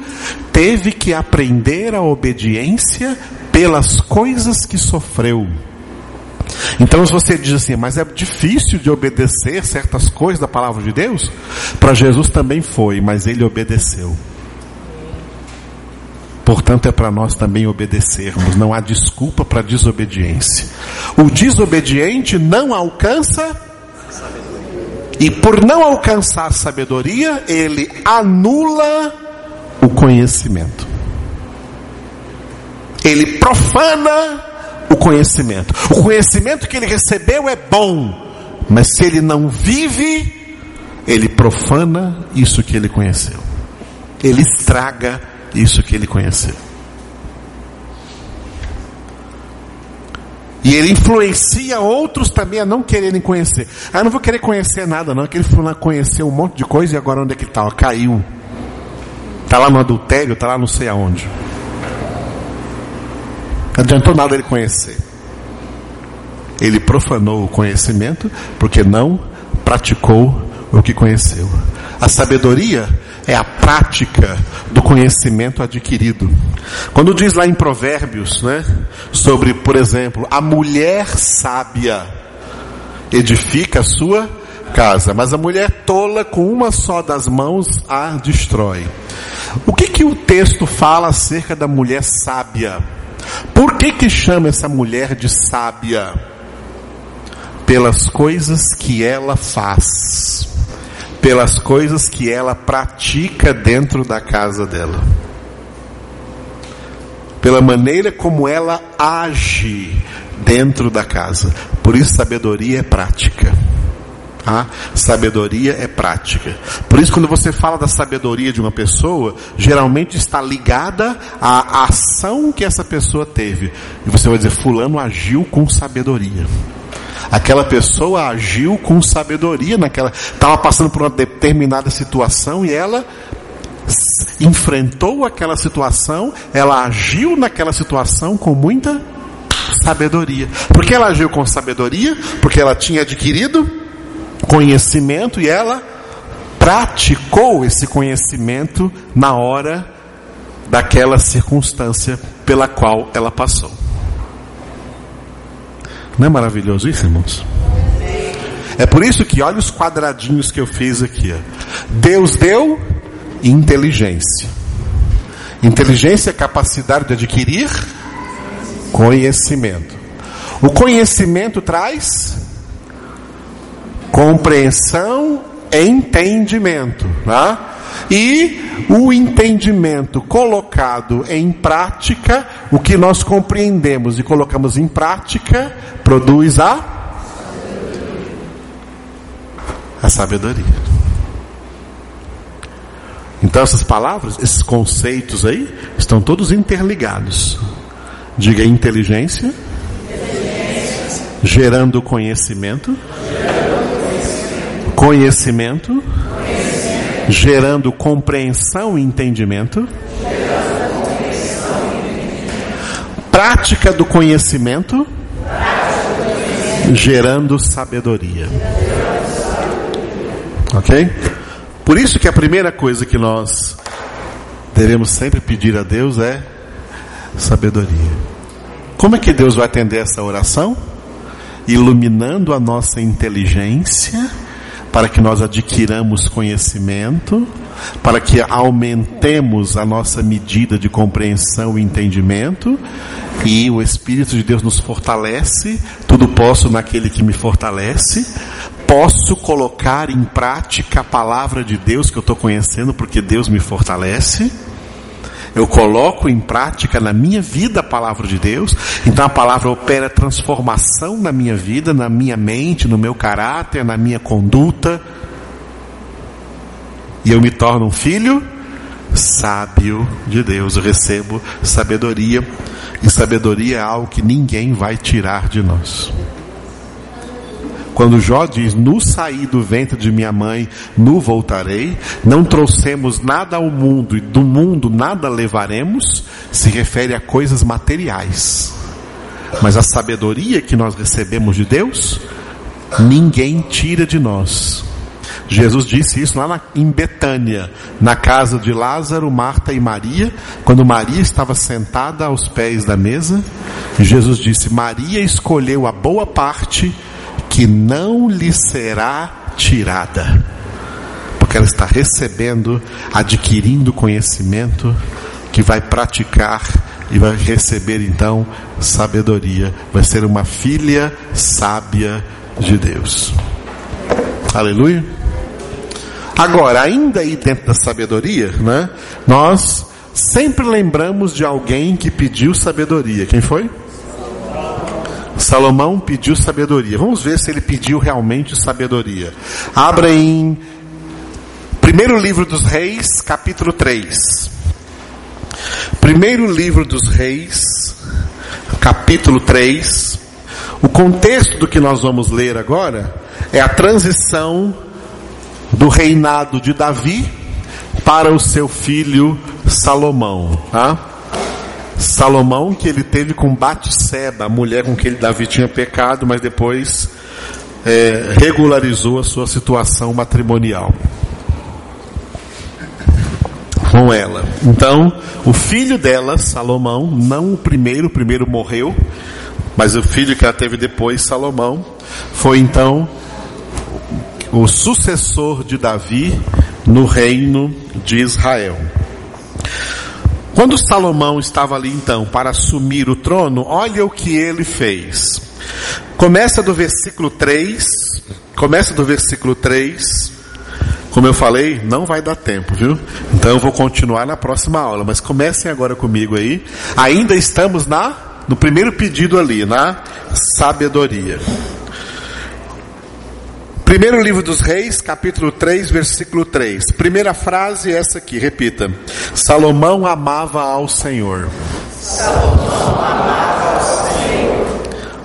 teve que aprender a obediência pelas coisas que sofreu. Então, se você diz assim, mas é difícil de obedecer certas coisas da palavra de Deus, para Jesus também foi, mas ele obedeceu. Portanto, é para nós também obedecermos, não há desculpa para desobediência. O desobediente não alcança, e por não alcançar sabedoria, ele anula o conhecimento. Ele profana o conhecimento. O conhecimento que ele recebeu é bom, mas se ele não vive, ele profana isso que ele conheceu. Ele estraga isso que ele conheceu. E ele influencia outros também a não quererem conhecer. Ah, não vou querer conhecer nada, não. Aquele fulano conheceu um monte de coisa e agora onde é que está? Caiu. Está lá no adultério, está lá não sei aonde. Não adiantou nada ele conhecer. Ele profanou o conhecimento porque não praticou o que conheceu. A sabedoria é a prática do conhecimento adquirido. Quando diz lá em Provérbios, né, sobre, por exemplo, a mulher sábia edifica a sua casa, mas a mulher tola com uma só das mãos a destrói. O que, que o texto fala acerca da mulher sábia? Por que, que chama essa mulher de sábia? Pelas coisas que ela faz, pelas coisas que ela pratica dentro da casa dela, pela maneira como ela age dentro da casa. Por isso, sabedoria é prática. A sabedoria é prática. Por isso, quando você fala da sabedoria de uma pessoa, geralmente está ligada à ação que essa pessoa teve. E você vai dizer: Fulano agiu com sabedoria. Aquela pessoa agiu com sabedoria naquela. Estava passando por uma determinada situação e ela enfrentou aquela situação, ela agiu naquela situação com muita sabedoria. Por que ela agiu com sabedoria? Porque ela tinha adquirido conhecimento e ela praticou esse conhecimento na hora daquela circunstância pela qual ela passou. Não é maravilhoso isso, irmãos? É por isso que olha os quadradinhos que eu fiz aqui. Ó. Deus deu inteligência. Inteligência é capacidade de adquirir conhecimento. O conhecimento traz compreensão, entendimento, tá? E o entendimento colocado em prática, o que nós compreendemos e colocamos em prática, produz a a sabedoria. Então essas palavras, esses conceitos aí, estão todos interligados. Diga inteligência, inteligência. gerando conhecimento, gerando conhecimento, conhecimento, conhecimento. Gerando compreensão e entendimento, prática do conhecimento, gerando sabedoria. Ok? Por isso que a primeira coisa que nós devemos sempre pedir a Deus é sabedoria. Como é que Deus vai atender essa oração? Iluminando a nossa inteligência, para que nós adquiramos conhecimento, para que aumentemos a nossa medida de compreensão e entendimento, e o Espírito de Deus nos fortalece, tudo posso naquele que me fortalece, posso colocar em prática a palavra de Deus que eu estou conhecendo, porque Deus me fortalece eu coloco em prática na minha vida a palavra de Deus, então a palavra opera transformação na minha vida, na minha mente, no meu caráter, na minha conduta, e eu me torno um filho sábio de Deus, eu recebo sabedoria, e sabedoria é algo que ninguém vai tirar de nós. Quando Jó diz: No saí do ventre de minha mãe, no voltarei, não trouxemos nada ao mundo e do mundo nada levaremos, se refere a coisas materiais. Mas a sabedoria que nós recebemos de Deus, ninguém tira de nós. Jesus disse isso lá na, em Betânia, na casa de Lázaro, Marta e Maria, quando Maria estava sentada aos pés da mesa. Jesus disse: Maria escolheu a boa parte que não lhe será tirada, porque ela está recebendo, adquirindo conhecimento que vai praticar e vai receber então sabedoria, vai ser uma filha sábia de Deus. Aleluia. Agora, ainda aí dentro da sabedoria, né? Nós sempre lembramos de alguém que pediu sabedoria. Quem foi? Salomão pediu sabedoria. Vamos ver se ele pediu realmente sabedoria. Abra em primeiro livro dos reis, capítulo 3. Primeiro livro dos reis, capítulo 3. O contexto do que nós vamos ler agora é a transição do reinado de Davi para o seu filho Salomão, tá? Salomão que ele teve com Batseba, a mulher com quem Davi tinha pecado, mas depois é, regularizou a sua situação matrimonial com ela. Então, o filho dela, Salomão, não o primeiro, o primeiro morreu, mas o filho que ela teve depois, Salomão, foi então o sucessor de Davi no reino de Israel. Quando Salomão estava ali então para assumir o trono, olha o que ele fez. Começa do versículo 3, começa do versículo 3. Como eu falei, não vai dar tempo, viu? Então eu vou continuar na próxima aula, mas comecem agora comigo aí. Ainda estamos na no primeiro pedido ali, na sabedoria. Primeiro livro dos Reis, capítulo 3, versículo 3. Primeira frase é essa aqui, repita. Salomão amava ao Senhor. Salomão amava ao Senhor.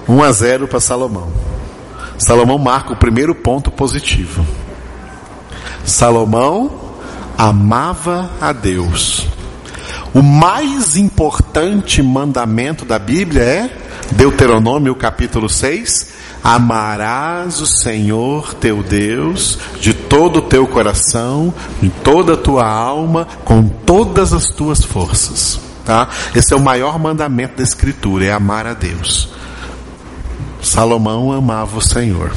1 a 0 para Salomão. Salomão marca o primeiro ponto positivo. Salomão amava a Deus. O mais importante mandamento da Bíblia é Deuteronômio capítulo 6, Amarás o Senhor teu Deus de todo o teu coração, de toda a tua alma, com todas as tuas forças. Tá? Esse é o maior mandamento da Escritura, é amar a Deus. Salomão amava o Senhor.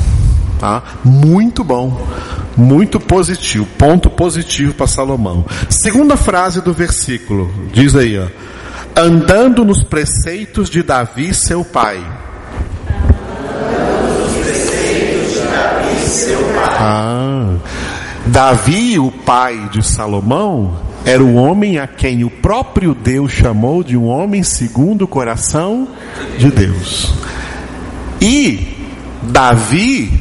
Tá? Muito bom, muito positivo, ponto positivo para Salomão. Segunda frase do versículo, diz aí, ó, andando nos preceitos de Davi, seu pai. Ah, Davi, o pai de Salomão, era o homem a quem o próprio Deus chamou de um homem segundo o coração de Deus. E Davi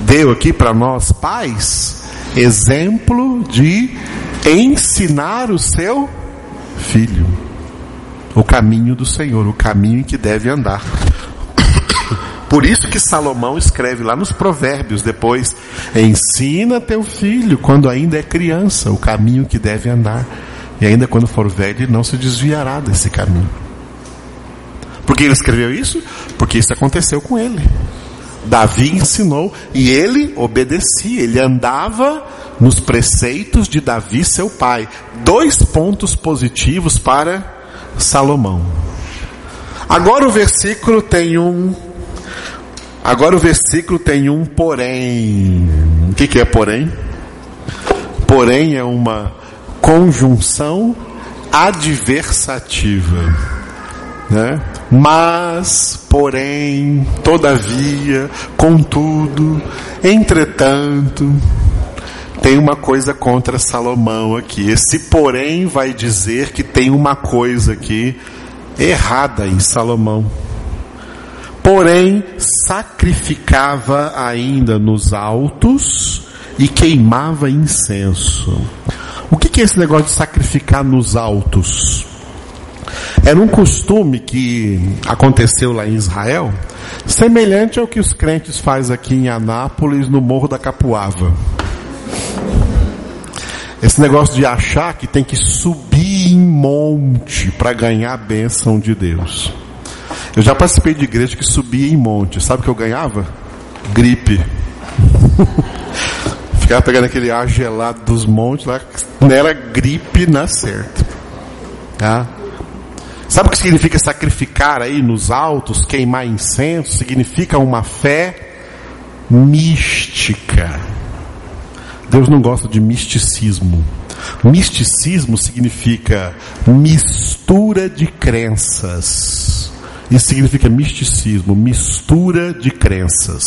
deu aqui para nós pais exemplo de ensinar o seu filho o caminho do Senhor, o caminho em que deve andar. Por isso que Salomão escreve lá nos Provérbios depois: ensina teu filho quando ainda é criança o caminho que deve andar, e ainda quando for velho ele não se desviará desse caminho. Por que ele escreveu isso? Porque isso aconteceu com ele. Davi ensinou e ele obedecia, ele andava nos preceitos de Davi, seu pai. Dois pontos positivos para Salomão. Agora o versículo tem um Agora o versículo tem um porém. O que, que é porém? Porém é uma conjunção adversativa. Né? Mas, porém, todavia, contudo, entretanto, tem uma coisa contra Salomão aqui. Esse porém vai dizer que tem uma coisa aqui errada em Salomão porém sacrificava ainda nos altos e queimava incenso. O que, é esse negócio de sacrificar nos altos? Era um costume que aconteceu lá em Israel, semelhante ao que os crentes fazem aqui em Anápolis, no Morro da Capuava. Esse negócio de achar que tem que subir em monte para ganhar a bênção de Deus. Eu já participei de igreja que subia em monte. Sabe o que eu ganhava? Gripe. Ficava pegando aquele ar gelado dos montes lá, era gripe na certa. Tá? Sabe o que significa sacrificar aí nos altos, queimar incenso? Significa uma fé mística. Deus não gosta de misticismo. Misticismo significa mistura de crenças. Isso significa misticismo, mistura de crenças.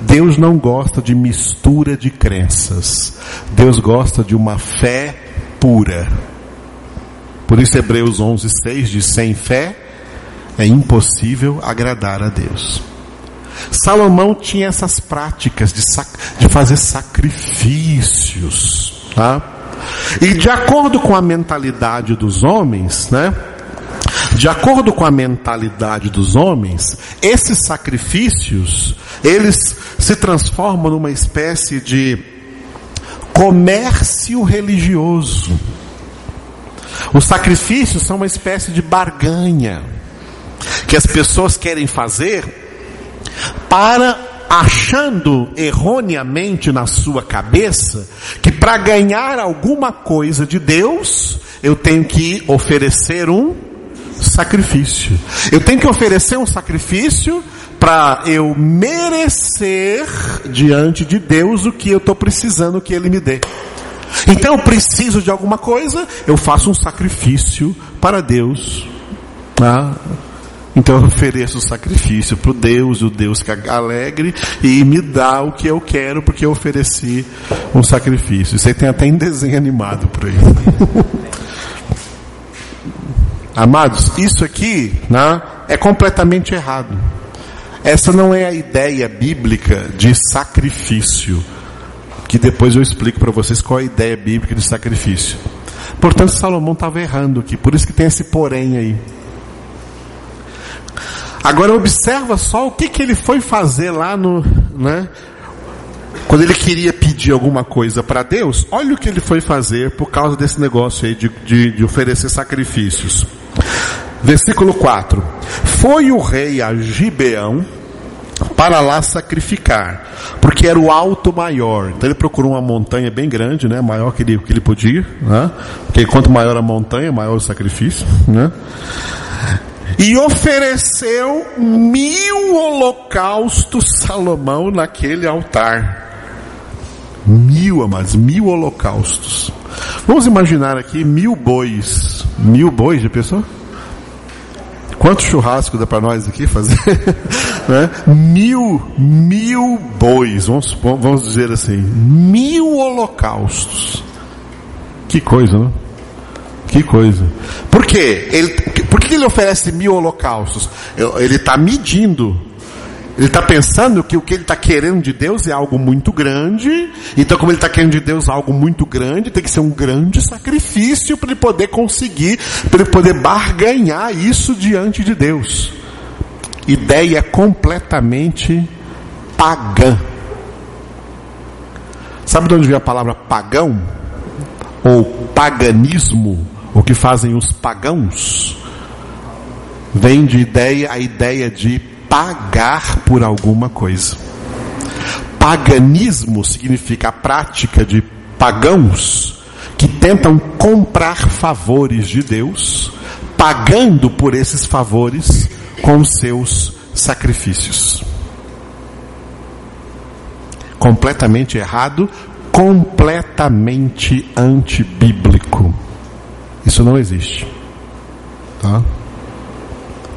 Deus não gosta de mistura de crenças. Deus gosta de uma fé pura. Por isso Hebreus 11:6 diz: sem fé é impossível agradar a Deus. Salomão tinha essas práticas de, de fazer sacrifícios, tá? E de acordo com a mentalidade dos homens, né? De acordo com a mentalidade dos homens, esses sacrifícios, eles se transformam numa espécie de comércio religioso. Os sacrifícios são uma espécie de barganha que as pessoas querem fazer para achando erroneamente na sua cabeça que para ganhar alguma coisa de Deus, eu tenho que oferecer um sacrifício. Eu tenho que oferecer um sacrifício para eu merecer diante de Deus o que eu estou precisando que Ele me dê. Então eu preciso de alguma coisa, eu faço um sacrifício para Deus. Ah, então eu ofereço o sacrifício para o Deus, o Deus que é alegre, e me dá o que eu quero, porque eu ofereci um sacrifício. Isso aí tem até em desenho animado por aí. Amados, isso aqui né, é completamente errado. Essa não é a ideia bíblica de sacrifício, que depois eu explico para vocês qual é a ideia bíblica de sacrifício. Portanto, Salomão estava errando aqui, por isso que tem esse porém aí. Agora observa só o que, que ele foi fazer lá no, né? Quando ele queria pedir alguma coisa para Deus, olha o que ele foi fazer por causa desse negócio aí de, de, de oferecer sacrifícios. Versículo 4. Foi o rei a Gibeão para lá sacrificar, porque era o alto maior. Então ele procurou uma montanha bem grande, né, maior que ele, que ele podia, né? Porque quanto maior a montanha, maior o sacrifício, né? E ofereceu mil holocaustos Salomão naquele altar. Mil, amados, mil holocaustos. Vamos imaginar aqui mil bois. Mil bois de pessoa? Quanto churrasco dá para nós aqui fazer? né? Mil, mil bois, vamos, vamos dizer assim, mil holocaustos. Que coisa, não? Que coisa. Por quê? Ele, por que ele oferece mil holocaustos? Ele está medindo. Ele está pensando que o que ele está querendo de Deus é algo muito grande. Então, como ele está querendo de Deus algo muito grande, tem que ser um grande sacrifício para ele poder conseguir, para ele poder barganhar isso diante de Deus. Ideia completamente pagã. Sabe de onde vem a palavra pagão? Ou paganismo? Que fazem os pagãos? Vem de ideia a ideia de pagar por alguma coisa. Paganismo significa a prática de pagãos que tentam comprar favores de Deus, pagando por esses favores com seus sacrifícios. Completamente errado, completamente antibíblico. Isso não existe. Tá?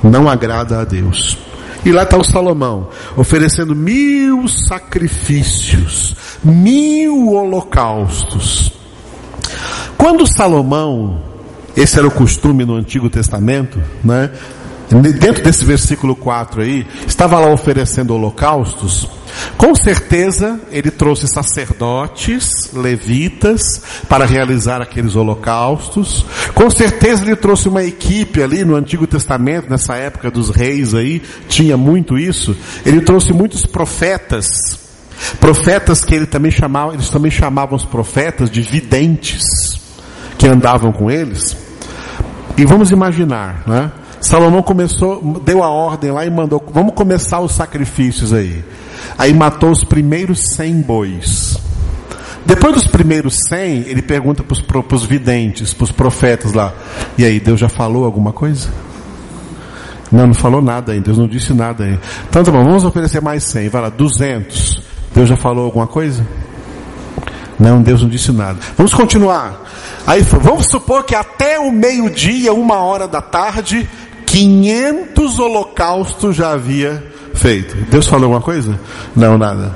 Não agrada a Deus. E lá está o Salomão, oferecendo mil sacrifícios, mil holocaustos. Quando Salomão, esse era o costume no Antigo Testamento, né? Dentro desse versículo 4 aí, estava lá oferecendo holocaustos, com certeza ele trouxe sacerdotes, levitas, para realizar aqueles holocaustos. Com certeza ele trouxe uma equipe ali no Antigo Testamento, nessa época dos reis aí, tinha muito isso. Ele trouxe muitos profetas, profetas que ele também chamava, eles também chamavam os profetas de videntes, que andavam com eles. E vamos imaginar, né? Salomão começou, deu a ordem lá e mandou, vamos começar os sacrifícios aí. Aí matou os primeiros cem bois. Depois dos primeiros cem, ele pergunta para os videntes, para os profetas lá, e aí, Deus já falou alguma coisa? Não, não falou nada ainda, Deus não disse nada ainda. Então tá bom, vamos oferecer mais cem, vai lá, duzentos. Deus já falou alguma coisa? Não, Deus não disse nada. Vamos continuar. Aí vamos supor que até o meio-dia, uma hora da tarde, 500 holocaustos já havia feito. Deus falou alguma coisa? Não, nada.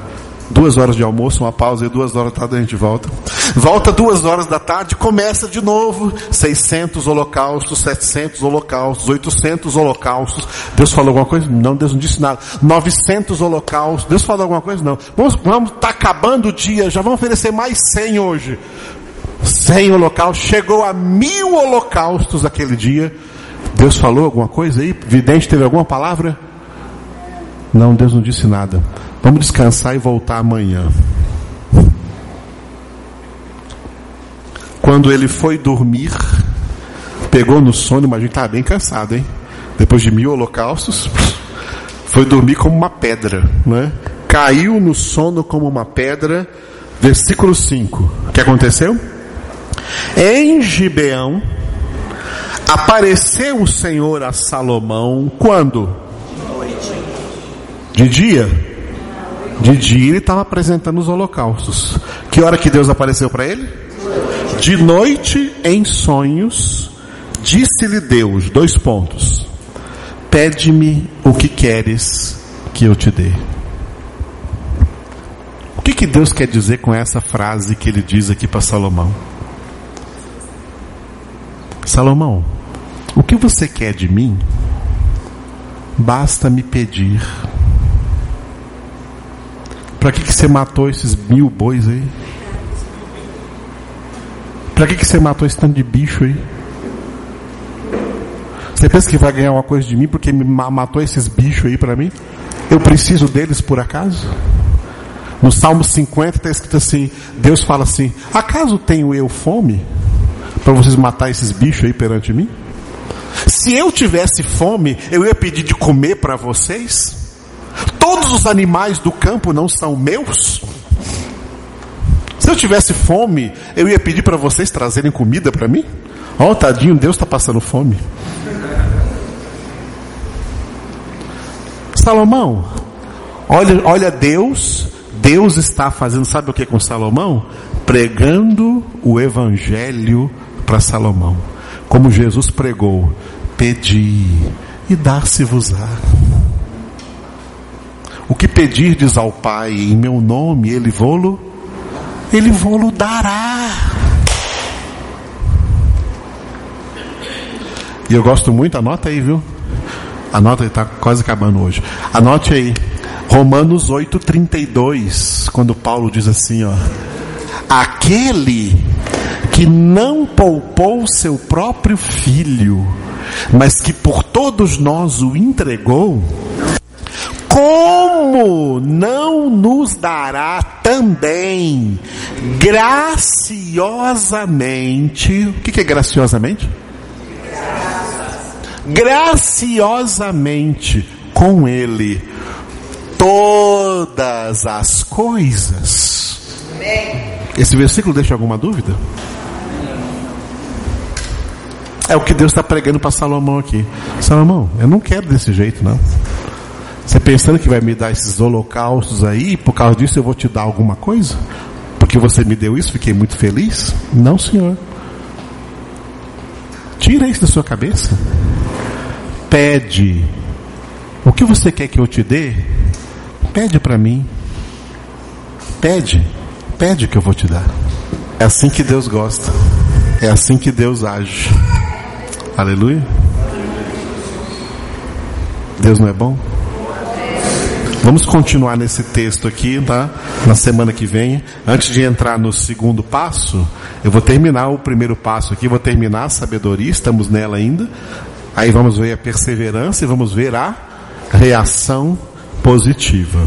Duas horas de almoço, uma pausa e duas horas da tarde a gente volta. Volta duas horas da tarde, começa de novo. 600 holocaustos, 700 holocaustos, 800 holocaustos. Deus falou alguma coisa? Não, Deus não disse nada. 900 holocaustos. Deus falou alguma coisa? Não. Vamos, vamos, tá acabando o dia, já vamos oferecer mais 100 hoje. 100 holocaustos. Chegou a mil holocaustos aquele dia. Deus falou alguma coisa aí? Vidente teve alguma palavra? Não, Deus não disse nada. Vamos descansar e voltar amanhã. Quando ele foi dormir, pegou no sono, mas a gente estava bem cansado, hein? Depois de mil holocaustos, foi dormir como uma pedra, né? Caiu no sono como uma pedra. Versículo 5. O que aconteceu? Em Gibeão, Apareceu o Senhor a Salomão quando? De dia. De dia ele estava apresentando os holocaustos. Que hora que Deus apareceu para ele? De noite, em sonhos, disse-lhe Deus: dois pontos. Pede-me o que queres que eu te dê. O que, que Deus quer dizer com essa frase que ele diz aqui para Salomão? Salomão, o que você quer de mim? Basta me pedir. Para que, que você matou esses mil bois aí? Para que, que você matou esse tanto de bicho aí? Você pensa que vai ganhar uma coisa de mim porque me matou esses bichos aí para mim? Eu preciso deles por acaso? No Salmo 50 está escrito assim: Deus fala assim: Acaso tenho eu fome para vocês matar esses bichos aí perante mim? Se eu tivesse fome, eu ia pedir de comer para vocês? Todos os animais do campo não são meus? Se eu tivesse fome, eu ia pedir para vocês trazerem comida para mim? Ó, oh, tadinho, Deus está passando fome. Salomão, olha, olha Deus, Deus está fazendo, sabe o que com Salomão? Pregando o evangelho para Salomão. Como Jesus pregou: Pedi e dar-se-vos-á. O que pedirdes ao Pai em meu nome, Ele vô-lo, Ele vô-lo dará. E eu gosto muito, anota aí, viu? Anota, está quase acabando hoje. Anote aí. Romanos 8,32, quando Paulo diz assim, ó. Aquele que não poupou seu próprio filho, mas que por todos nós o entregou, como não nos dará também graciosamente? O que é graciosamente? Graciosamente com Ele todas as coisas. Esse versículo deixa alguma dúvida? É o que Deus está pregando para Salomão aqui. Salomão, eu não quero desse jeito, não. Você pensando que vai me dar esses holocaustos aí, e por causa disso eu vou te dar alguma coisa? Porque você me deu isso, fiquei muito feliz? Não, senhor. Tira isso da sua cabeça. Pede. O que você quer que eu te dê? Pede para mim. Pede. Pede que eu vou te dar. É assim que Deus gosta. É assim que Deus age. Aleluia. Deus não é bom? Vamos continuar nesse texto aqui, tá? Na semana que vem. Antes de entrar no segundo passo, eu vou terminar o primeiro passo aqui, vou terminar a sabedoria, estamos nela ainda. Aí vamos ver a perseverança e vamos ver a reação positiva.